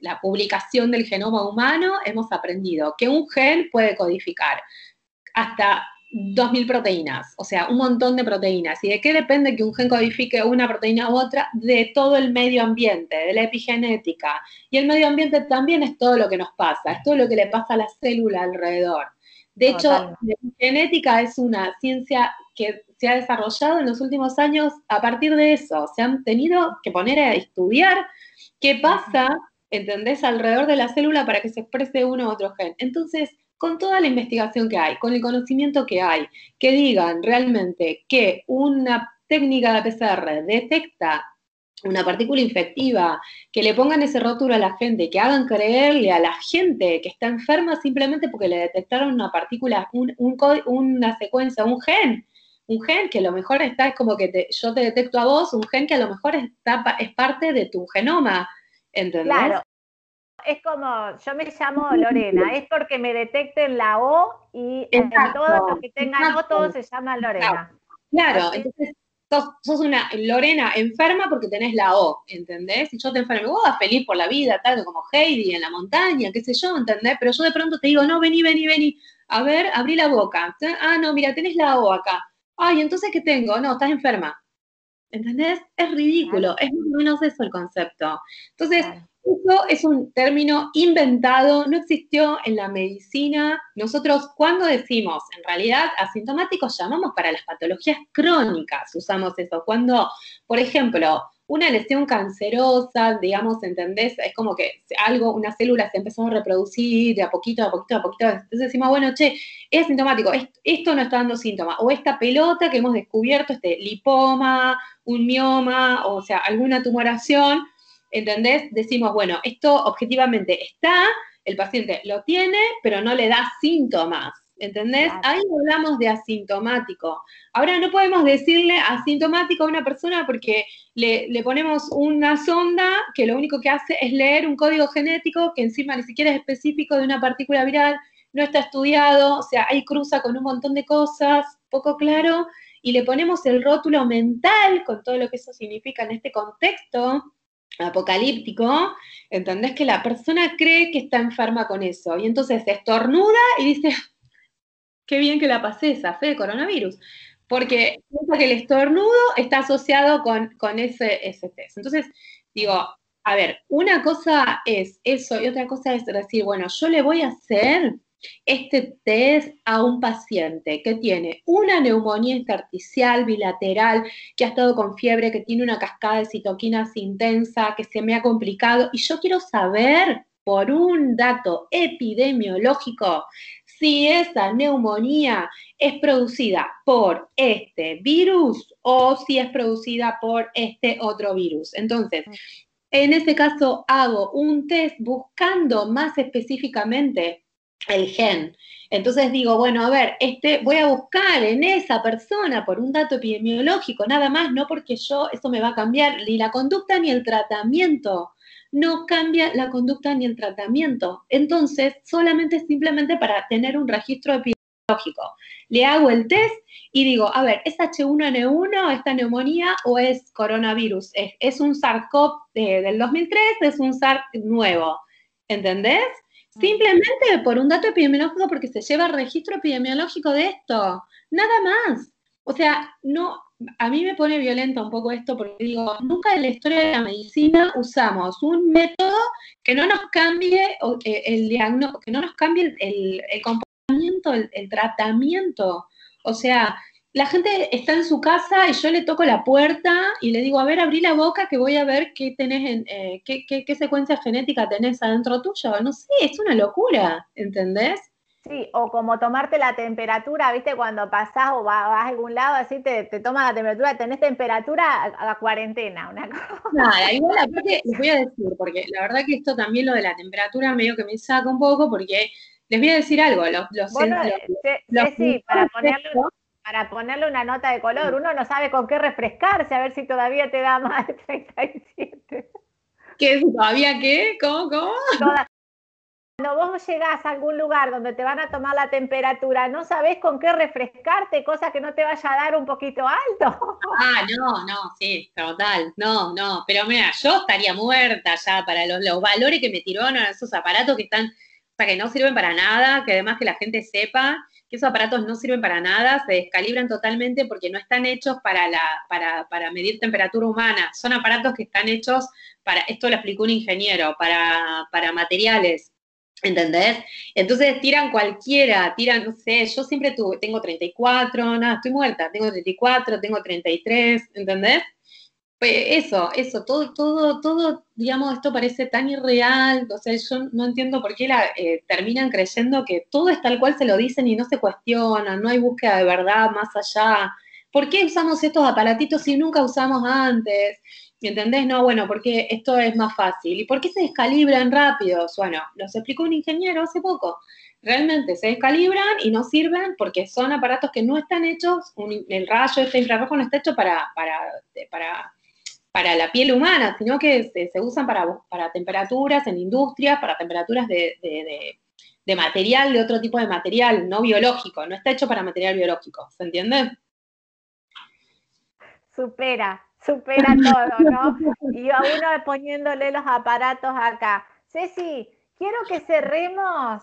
S2: la, publicación del genoma humano, hemos aprendido que un gen puede codificar hasta 2.000 proteínas, o sea, un montón de proteínas. ¿Y de qué depende que un gen codifique una proteína u otra? De todo el medio ambiente, de la epigenética. Y el medio ambiente también es todo lo que nos pasa, es todo lo que le pasa a la célula alrededor. De hecho, la epigenética es una ciencia que se ha desarrollado en los últimos años a partir de eso. Se han tenido que poner a estudiar qué pasa, ¿entendés?, alrededor de la célula para que se exprese uno u otro gen. Entonces, con toda la investigación que hay, con el conocimiento que hay, que digan realmente que una técnica de PCR detecta una partícula infectiva, que le pongan ese rótulo a la gente, que hagan creerle a la gente que está enferma simplemente porque le detectaron una partícula, una secuencia, un gen, un gen que a lo mejor está, es como que yo te detecto a vos, un gen que a lo mejor está, es parte de tu genoma, ¿entendés? Claro,
S1: es como, yo me llamo Lorena, es porque me detecten la O y en todos los que tengan O todos se llaman Lorena.
S2: Claro, entonces sos, una Lorena enferma porque tenés la O, ¿entendés? Y yo te enfermo, vos vas feliz por la vida, tal como Heidi en la montaña, qué sé yo, ¿entendés? Pero yo de pronto te digo, no, vení, vení, vení, a ver, abrí la boca. Ah, no, mira, tenés la O acá. Ay, entonces, ¿qué tengo? No, estás enferma. ¿Entendés? Es ridículo, es más o menos eso el concepto. Entonces, eso es un término inventado, no existió en la medicina. Nosotros cuando decimos, en realidad, asintomáticos, llamamos para las patologías crónicas, usamos eso. Cuando, por ejemplo, una lesión cancerosa, digamos, ¿entendés? Es como que algo, una célula se empezó a reproducir de a poquito, a poquito, a poquito. Entonces decimos, bueno, che, es asintomático, esto no está dando síntomas. O esta pelota que hemos descubierto, este lipoma, un mioma, o sea, alguna tumoración, ¿entendés? Decimos, bueno, esto objetivamente está, el paciente lo tiene, pero no le da síntomas. ¿Entendés? Ahí hablamos de asintomático. Ahora no podemos decirle asintomático a una persona porque le, le, ponemos una sonda que lo único que hace es leer un código genético que encima ni siquiera es específico de una partícula viral, no está estudiado, o sea, ahí cruza con un montón de cosas, poco claro, y le ponemos el rótulo mental con todo lo que eso significa en este contexto, apocalíptico, ¿entendés? Que la persona cree que está enferma con eso. Y entonces estornuda y dice, qué bien que la pasé esa fe de coronavirus. Porque piensa que el estornudo está asociado con, con ese, ese test. Entonces, digo, a ver, una cosa es eso y otra cosa es decir, bueno, yo le voy a hacer este test a un paciente que tiene una neumonía intersticial bilateral, que ha estado con fiebre, que tiene una cascada de citoquinas intensa, que se me ha complicado, y yo quiero saber por un dato epidemiológico si esa neumonía es producida por este virus o si es producida por este otro virus. Entonces, en ese caso hago un test buscando más específicamente el gen. Entonces digo, bueno, a ver, este, voy a buscar en esa persona por un dato epidemiológico, nada más, no porque yo, eso me va a cambiar ni la conducta ni el tratamiento. No cambia la conducta ni el tratamiento. Entonces, solamente simplemente para tener un registro epidemiológico. Le hago el test y digo, a ver, ¿es H1N1 esta neumonía o es coronavirus? ¿Es, un SARS-CoV del 2003? ¿Es un SARS nuevo? ¿Entendés? Simplemente por un dato epidemiológico, porque se lleva registro epidemiológico de esto. Nada más. O sea, no, a mí me pone violento un poco esto porque digo, nunca en la historia de la medicina usamos un método que no nos cambie eh, el diagnóstico, que no nos cambie el, comportamiento, el, tratamiento. O sea, la gente está en su casa y yo le toco la puerta y le digo, a ver, abrí la boca que voy a ver qué tenés en, eh, qué, qué, secuencia genética tenés adentro tuyo. No sé, es una locura, ¿entendés?
S1: Sí, o como tomarte la temperatura, ¿viste? Cuando pasás o vas, a algún lado, así te, te tomas la temperatura, tenés temperatura a, la cuarentena, una cosa.
S2: Nada, igual aparte les voy a decir, porque la verdad que esto también lo de la temperatura medio que me saca un poco, porque les voy a decir algo, los, los,
S1: sí, para ponerle, para ponerle una nota de color. Uno no sabe con qué refrescarse, a ver si todavía te da más de 37.
S2: ¿Qué es todavía qué? ¿Cómo? ¿Cómo?
S1: cuando vos llegás a algún lugar donde te van a tomar la temperatura, no sabés con qué refrescarte, cosa que no te vaya a dar un poquito alto.
S2: Ah, no, no, sí, total, no, no, pero mira, yo estaría muerta ya para los, los valores que me tiraron a esos aparatos que están, que no sirven para nada, que además que la gente sepa que esos aparatos no sirven para nada, se descalibran totalmente porque no están hechos para, la, para, para medir temperatura humana, son aparatos que están hechos para, esto lo explicó un ingeniero, para, para materiales, ¿Entendés? Entonces tiran cualquiera, tiran, no sé, yo siempre tuve, tengo 34, nada, estoy muerta, tengo 34, tengo 33, ¿entendés? Pues eso, eso, todo, todo, todo, digamos, esto parece tan irreal, o sea, yo no entiendo por qué la, eh, terminan creyendo que todo es tal cual se lo dicen y no se cuestionan, no hay búsqueda de verdad más allá. ¿Por qué usamos estos aparatitos si nunca usamos antes? ¿Entendés? No, bueno, porque esto es más fácil. ¿Y por qué se descalibran rápidos? Bueno, los explicó un ingeniero hace poco. Realmente se descalibran y no sirven porque son aparatos que no están hechos, el rayo este infrarrojo no está hecho para, para, para, para la piel humana, sino que se, usan para, para, temperaturas en industria, para temperaturas de, de, de material, de otro tipo de material, no biológico, no está hecho para material biológico, ¿se entiende?
S1: Supera, supera todo, ¿no? Y a uno poniéndole los aparatos acá. Ceci, quiero que cerremos.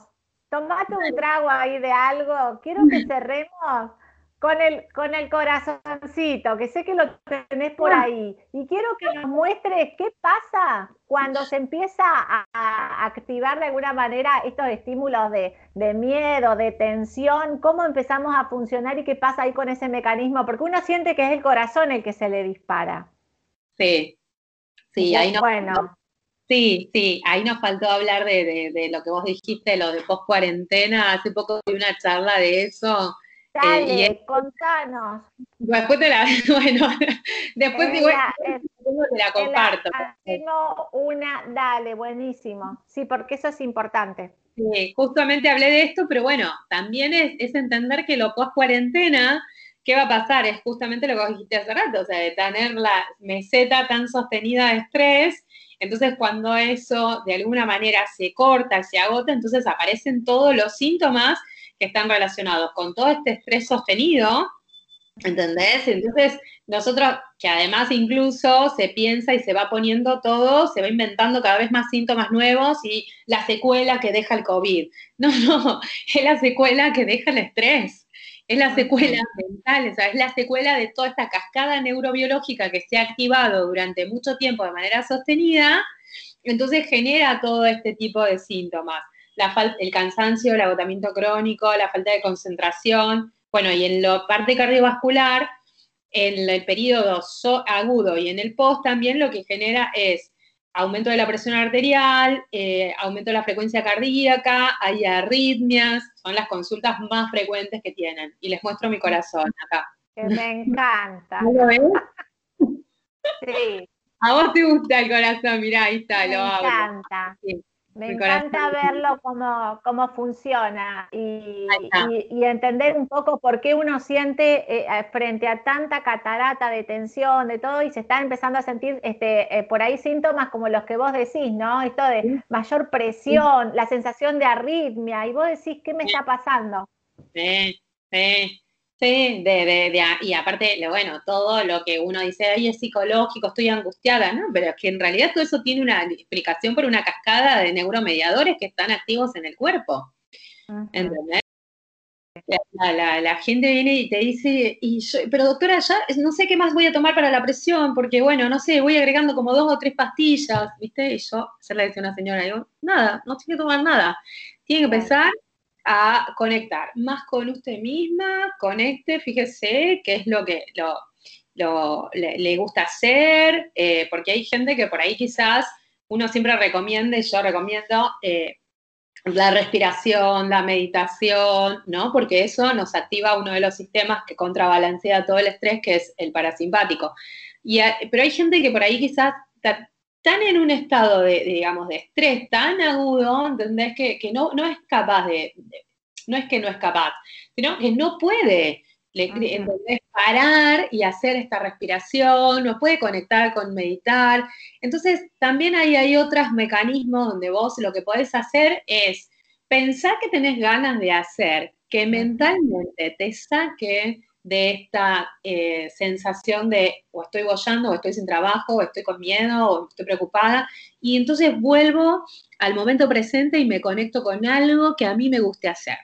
S1: Tomate un trago ahí de algo. Quiero que cerremos con el, con el corazoncito, que sé que lo tenés por ah. ahí. Y quiero que nos muestres qué pasa cuando se empieza a, activar de alguna manera estos estímulos de, miedo, de tensión, cómo empezamos a funcionar y qué pasa ahí con ese mecanismo, porque uno siente que es el corazón el que se le dispara.
S2: Sí, sí, ahí nos, bueno. Sí, sí, ahí nos faltó hablar de, de lo que vos dijiste, lo de post cuarentena. Hace poco vi una charla de eso
S1: Dale, eh, contanos.
S2: Después te la, bueno, después igual te la comparto.
S1: Tengo una, dale, buenísimo. Sí, porque eso es importante.
S2: Sí, justamente hablé de esto, pero bueno, también es, es entender que lo post cuarentena, ¿qué va a pasar? Es justamente lo que vos dijiste hace rato, o sea, de tener la meseta tan sostenida de estrés. Entonces, cuando eso de alguna manera se corta, se agota, entonces aparecen todos los síntomas que están relacionados con todo este estrés sostenido, ¿entendés? Entonces, nosotros, que además incluso se piensa y se va poniendo todo, se va inventando cada vez más síntomas nuevos y la secuela que deja el COVID. No, no, es la secuela que deja el estrés. Es la secuela mental, o sea, es la secuela de toda esta cascada neurobiológica que se ha activado durante mucho tiempo de manera sostenida, entonces genera todo este tipo de síntomas el cansancio, el agotamiento crónico, la falta de concentración. Bueno, y en la parte cardiovascular, en el periodo agudo y en el post también lo que genera es aumento de la presión arterial, eh, aumento de la frecuencia cardíaca, hay arritmias, son las consultas más frecuentes que tienen. Y les muestro mi corazón acá.
S1: Que me encanta.
S2: lo ves? sí. A vos te gusta el corazón, mirá, ahí está,
S1: me
S2: lo
S1: abro. Encanta. Me encanta verlo cómo, cómo funciona y, entender un poco por qué uno siente eh, frente a tanta catarata de tensión, de todo, y se está empezando a sentir este, eh, por ahí síntomas como los que vos decís, ¿no? Esto de mayor presión, la sensación de arritmia, y vos decís, ¿qué me está pasando?
S2: Sí, sí. Sí, de, de, de, y aparte, bueno, todo lo que uno dice, ay, es psicológico, estoy angustiada, ¿no? Pero es que en realidad todo eso tiene una explicación por una cascada de neuromediadores que están activos en el cuerpo. ¿Entendés? La, gente viene y te dice, y pero doctora, ya no sé qué más voy a tomar para la presión, porque bueno, no sé, voy agregando como dos o tres pastillas, ¿viste? Y yo, se le decía a una señora, digo, nada, no tiene que tomar nada. Tiene que empezar a conectar más con usted misma, conecte, fíjese qué es lo que lo, le, gusta hacer, eh, porque hay gente que por ahí quizás uno siempre recomienda, y yo recomiendo eh, la respiración, la meditación, ¿no? Porque eso nos activa uno de los sistemas que contrabalancea todo el estrés, que es el parasimpático. Y, pero hay gente que por ahí quizás están en un estado de, digamos, de estrés tan agudo, ¿entendés? Que, que no, no es capaz de, no es que no es capaz, sino que no puede. Parar y hacer esta respiración, no puede conectar con meditar. Entonces, también hay, hay otros mecanismos donde vos lo que podés hacer es pensar que tenés ganas de hacer, que mentalmente te saque de esta eh, sensación de o estoy bollando, o estoy sin trabajo, o estoy con miedo, o estoy preocupada, y entonces vuelvo al momento presente y me conecto con algo que a mí me guste hacer.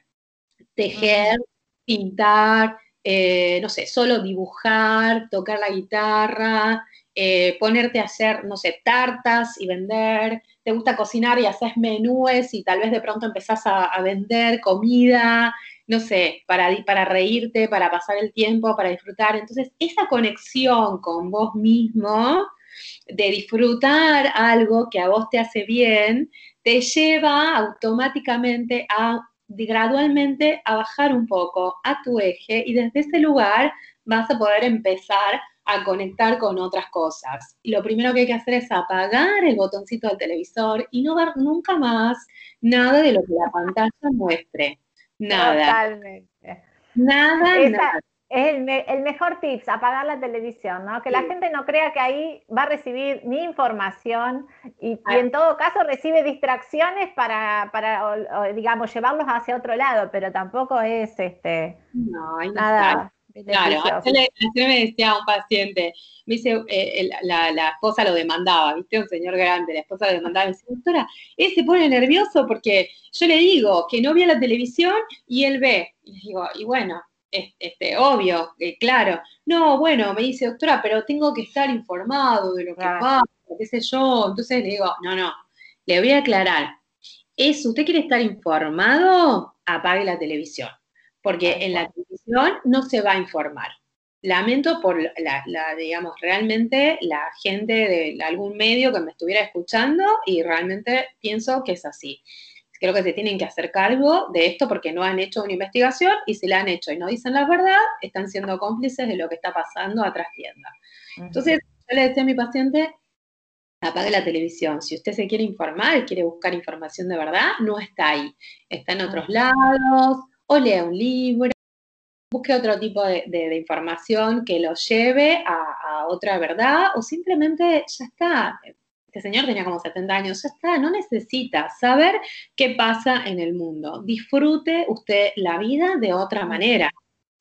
S2: Tejer, pintar, eh, no sé, solo dibujar, tocar la guitarra, eh, ponerte a hacer, no sé, tartas y vender, te gusta cocinar y haces menúes y tal vez de pronto empezás a, a vender comida, no sé, para, para reírte, para pasar el tiempo, para disfrutar. Entonces, esa conexión con vos mismo, de disfrutar algo que a vos te hace bien, te lleva automáticamente a gradualmente a bajar un poco a tu eje y desde ese lugar vas a poder empezar a conectar con otras cosas. Lo primero que hay que hacer es apagar el botoncito del televisor y no ver nunca más nada de lo que la pantalla muestre. Nada. Totalmente. Nada,
S1: Es el, mejor tips, apagar la televisión, ¿no? Que la gente no crea que ahí va a recibir ni información y, ah. en todo caso recibe distracciones para, para digamos, llevarlos hacia otro lado, pero tampoco es este
S2: no, nada. Claro, ayer, me decía un paciente, me dice, eh, la, la, esposa lo demandaba, ¿viste? Un señor grande, la esposa lo demandaba, me dice, doctora, él se pone nervioso porque yo le digo que no ve la televisión y él ve. Y le digo, y bueno, este, obvio, eh, claro. No, bueno, me dice, doctora, pero tengo que estar informado de lo que pasa, qué sé yo. Entonces le digo, no, no, le voy a aclarar. Es, usted quiere estar informado, apague la televisión porque en la televisión no se va a informar. Lamento por la, digamos, realmente la gente de algún medio que me estuviera escuchando y realmente pienso que es así. Creo que se tienen que hacer cargo de esto porque no han hecho una investigación y si la han hecho y no dicen la verdad, están siendo cómplices de lo que está pasando atrás tienda. Entonces, yo le decía a mi paciente, apague la televisión. Si usted se quiere informar, quiere buscar información de verdad, no está ahí. Está en otros lados o lea un libro, busque otro tipo de, información que lo lleve a, otra verdad o simplemente ya está. Este señor tenía como 70 años, ya está, no necesita saber qué pasa en el mundo. Disfrute usted la vida de otra manera,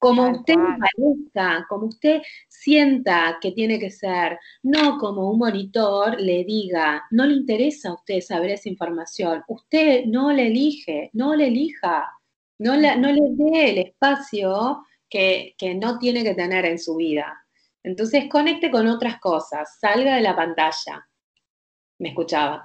S2: como usted parezca, como usted sienta que tiene que ser, no como un monitor le diga, no le interesa a usted saber esa información, usted no le elige, no le elija, no, no le dé el espacio que, no tiene que tener en su vida. Entonces conecte con otras cosas, salga de la pantalla. Me escuchaba.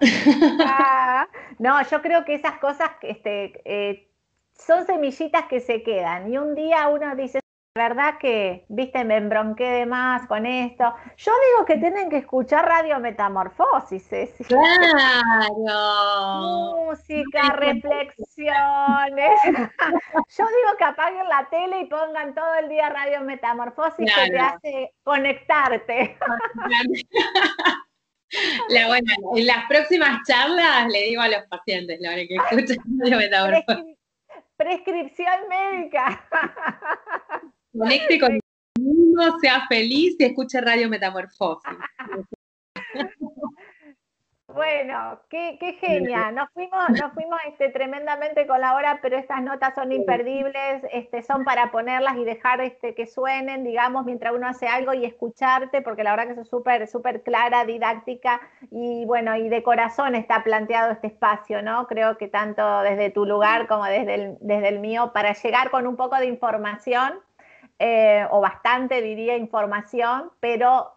S1: Ah, no, yo creo que esas cosas este, eh, son semillitas que se quedan y un día uno dice, verdad que, viste, me embronqué de más con esto. Yo digo que tienen que escuchar Radio Metamorfosis, Ceci.
S2: Claro.
S1: Música, reflexiones. Yo digo que apaguen la tele y pongan todo el día Radio Metamorfosis que te hace conectarte.
S2: La, bueno, en las próximas charlas le digo a los pacientes, la hora que escuchen Radio Metamorfosis.
S1: Prescripción médica.
S2: Conecte con el mundo, sea feliz y escuche Radio Metamorfosis.
S1: Bueno, qué, qué genial. Nos fuimos, nos fuimos este, tremendamente con la hora, pero estas notas son imperdibles, este, son para ponerlas y dejar este, que suenen, digamos, mientras uno hace algo y escucharte, porque la verdad que es súper, súper clara, didáctica y bueno, y de corazón está planteado este espacio, ¿no? Creo que tanto desde tu lugar como desde el, desde el mío, para llegar con un poco de información, eh, o bastante diría información, pero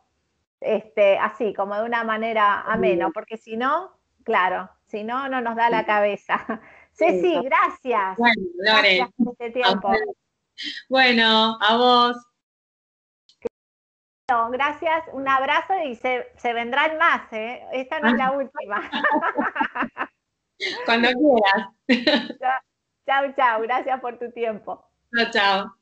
S1: este, así, como de una manera ameno, porque si no, claro, si no, no nos da la cabeza. Ceci, gracias.
S2: Bueno,
S1: gracias por este tiempo.
S2: Bueno, a vos.
S1: gracias, un abrazo y se, vendrán más, ¿eh? Esta no es la última.
S2: Cuando quieras.
S1: Chao, chao, gracias por tu tiempo.
S2: Chao, chao.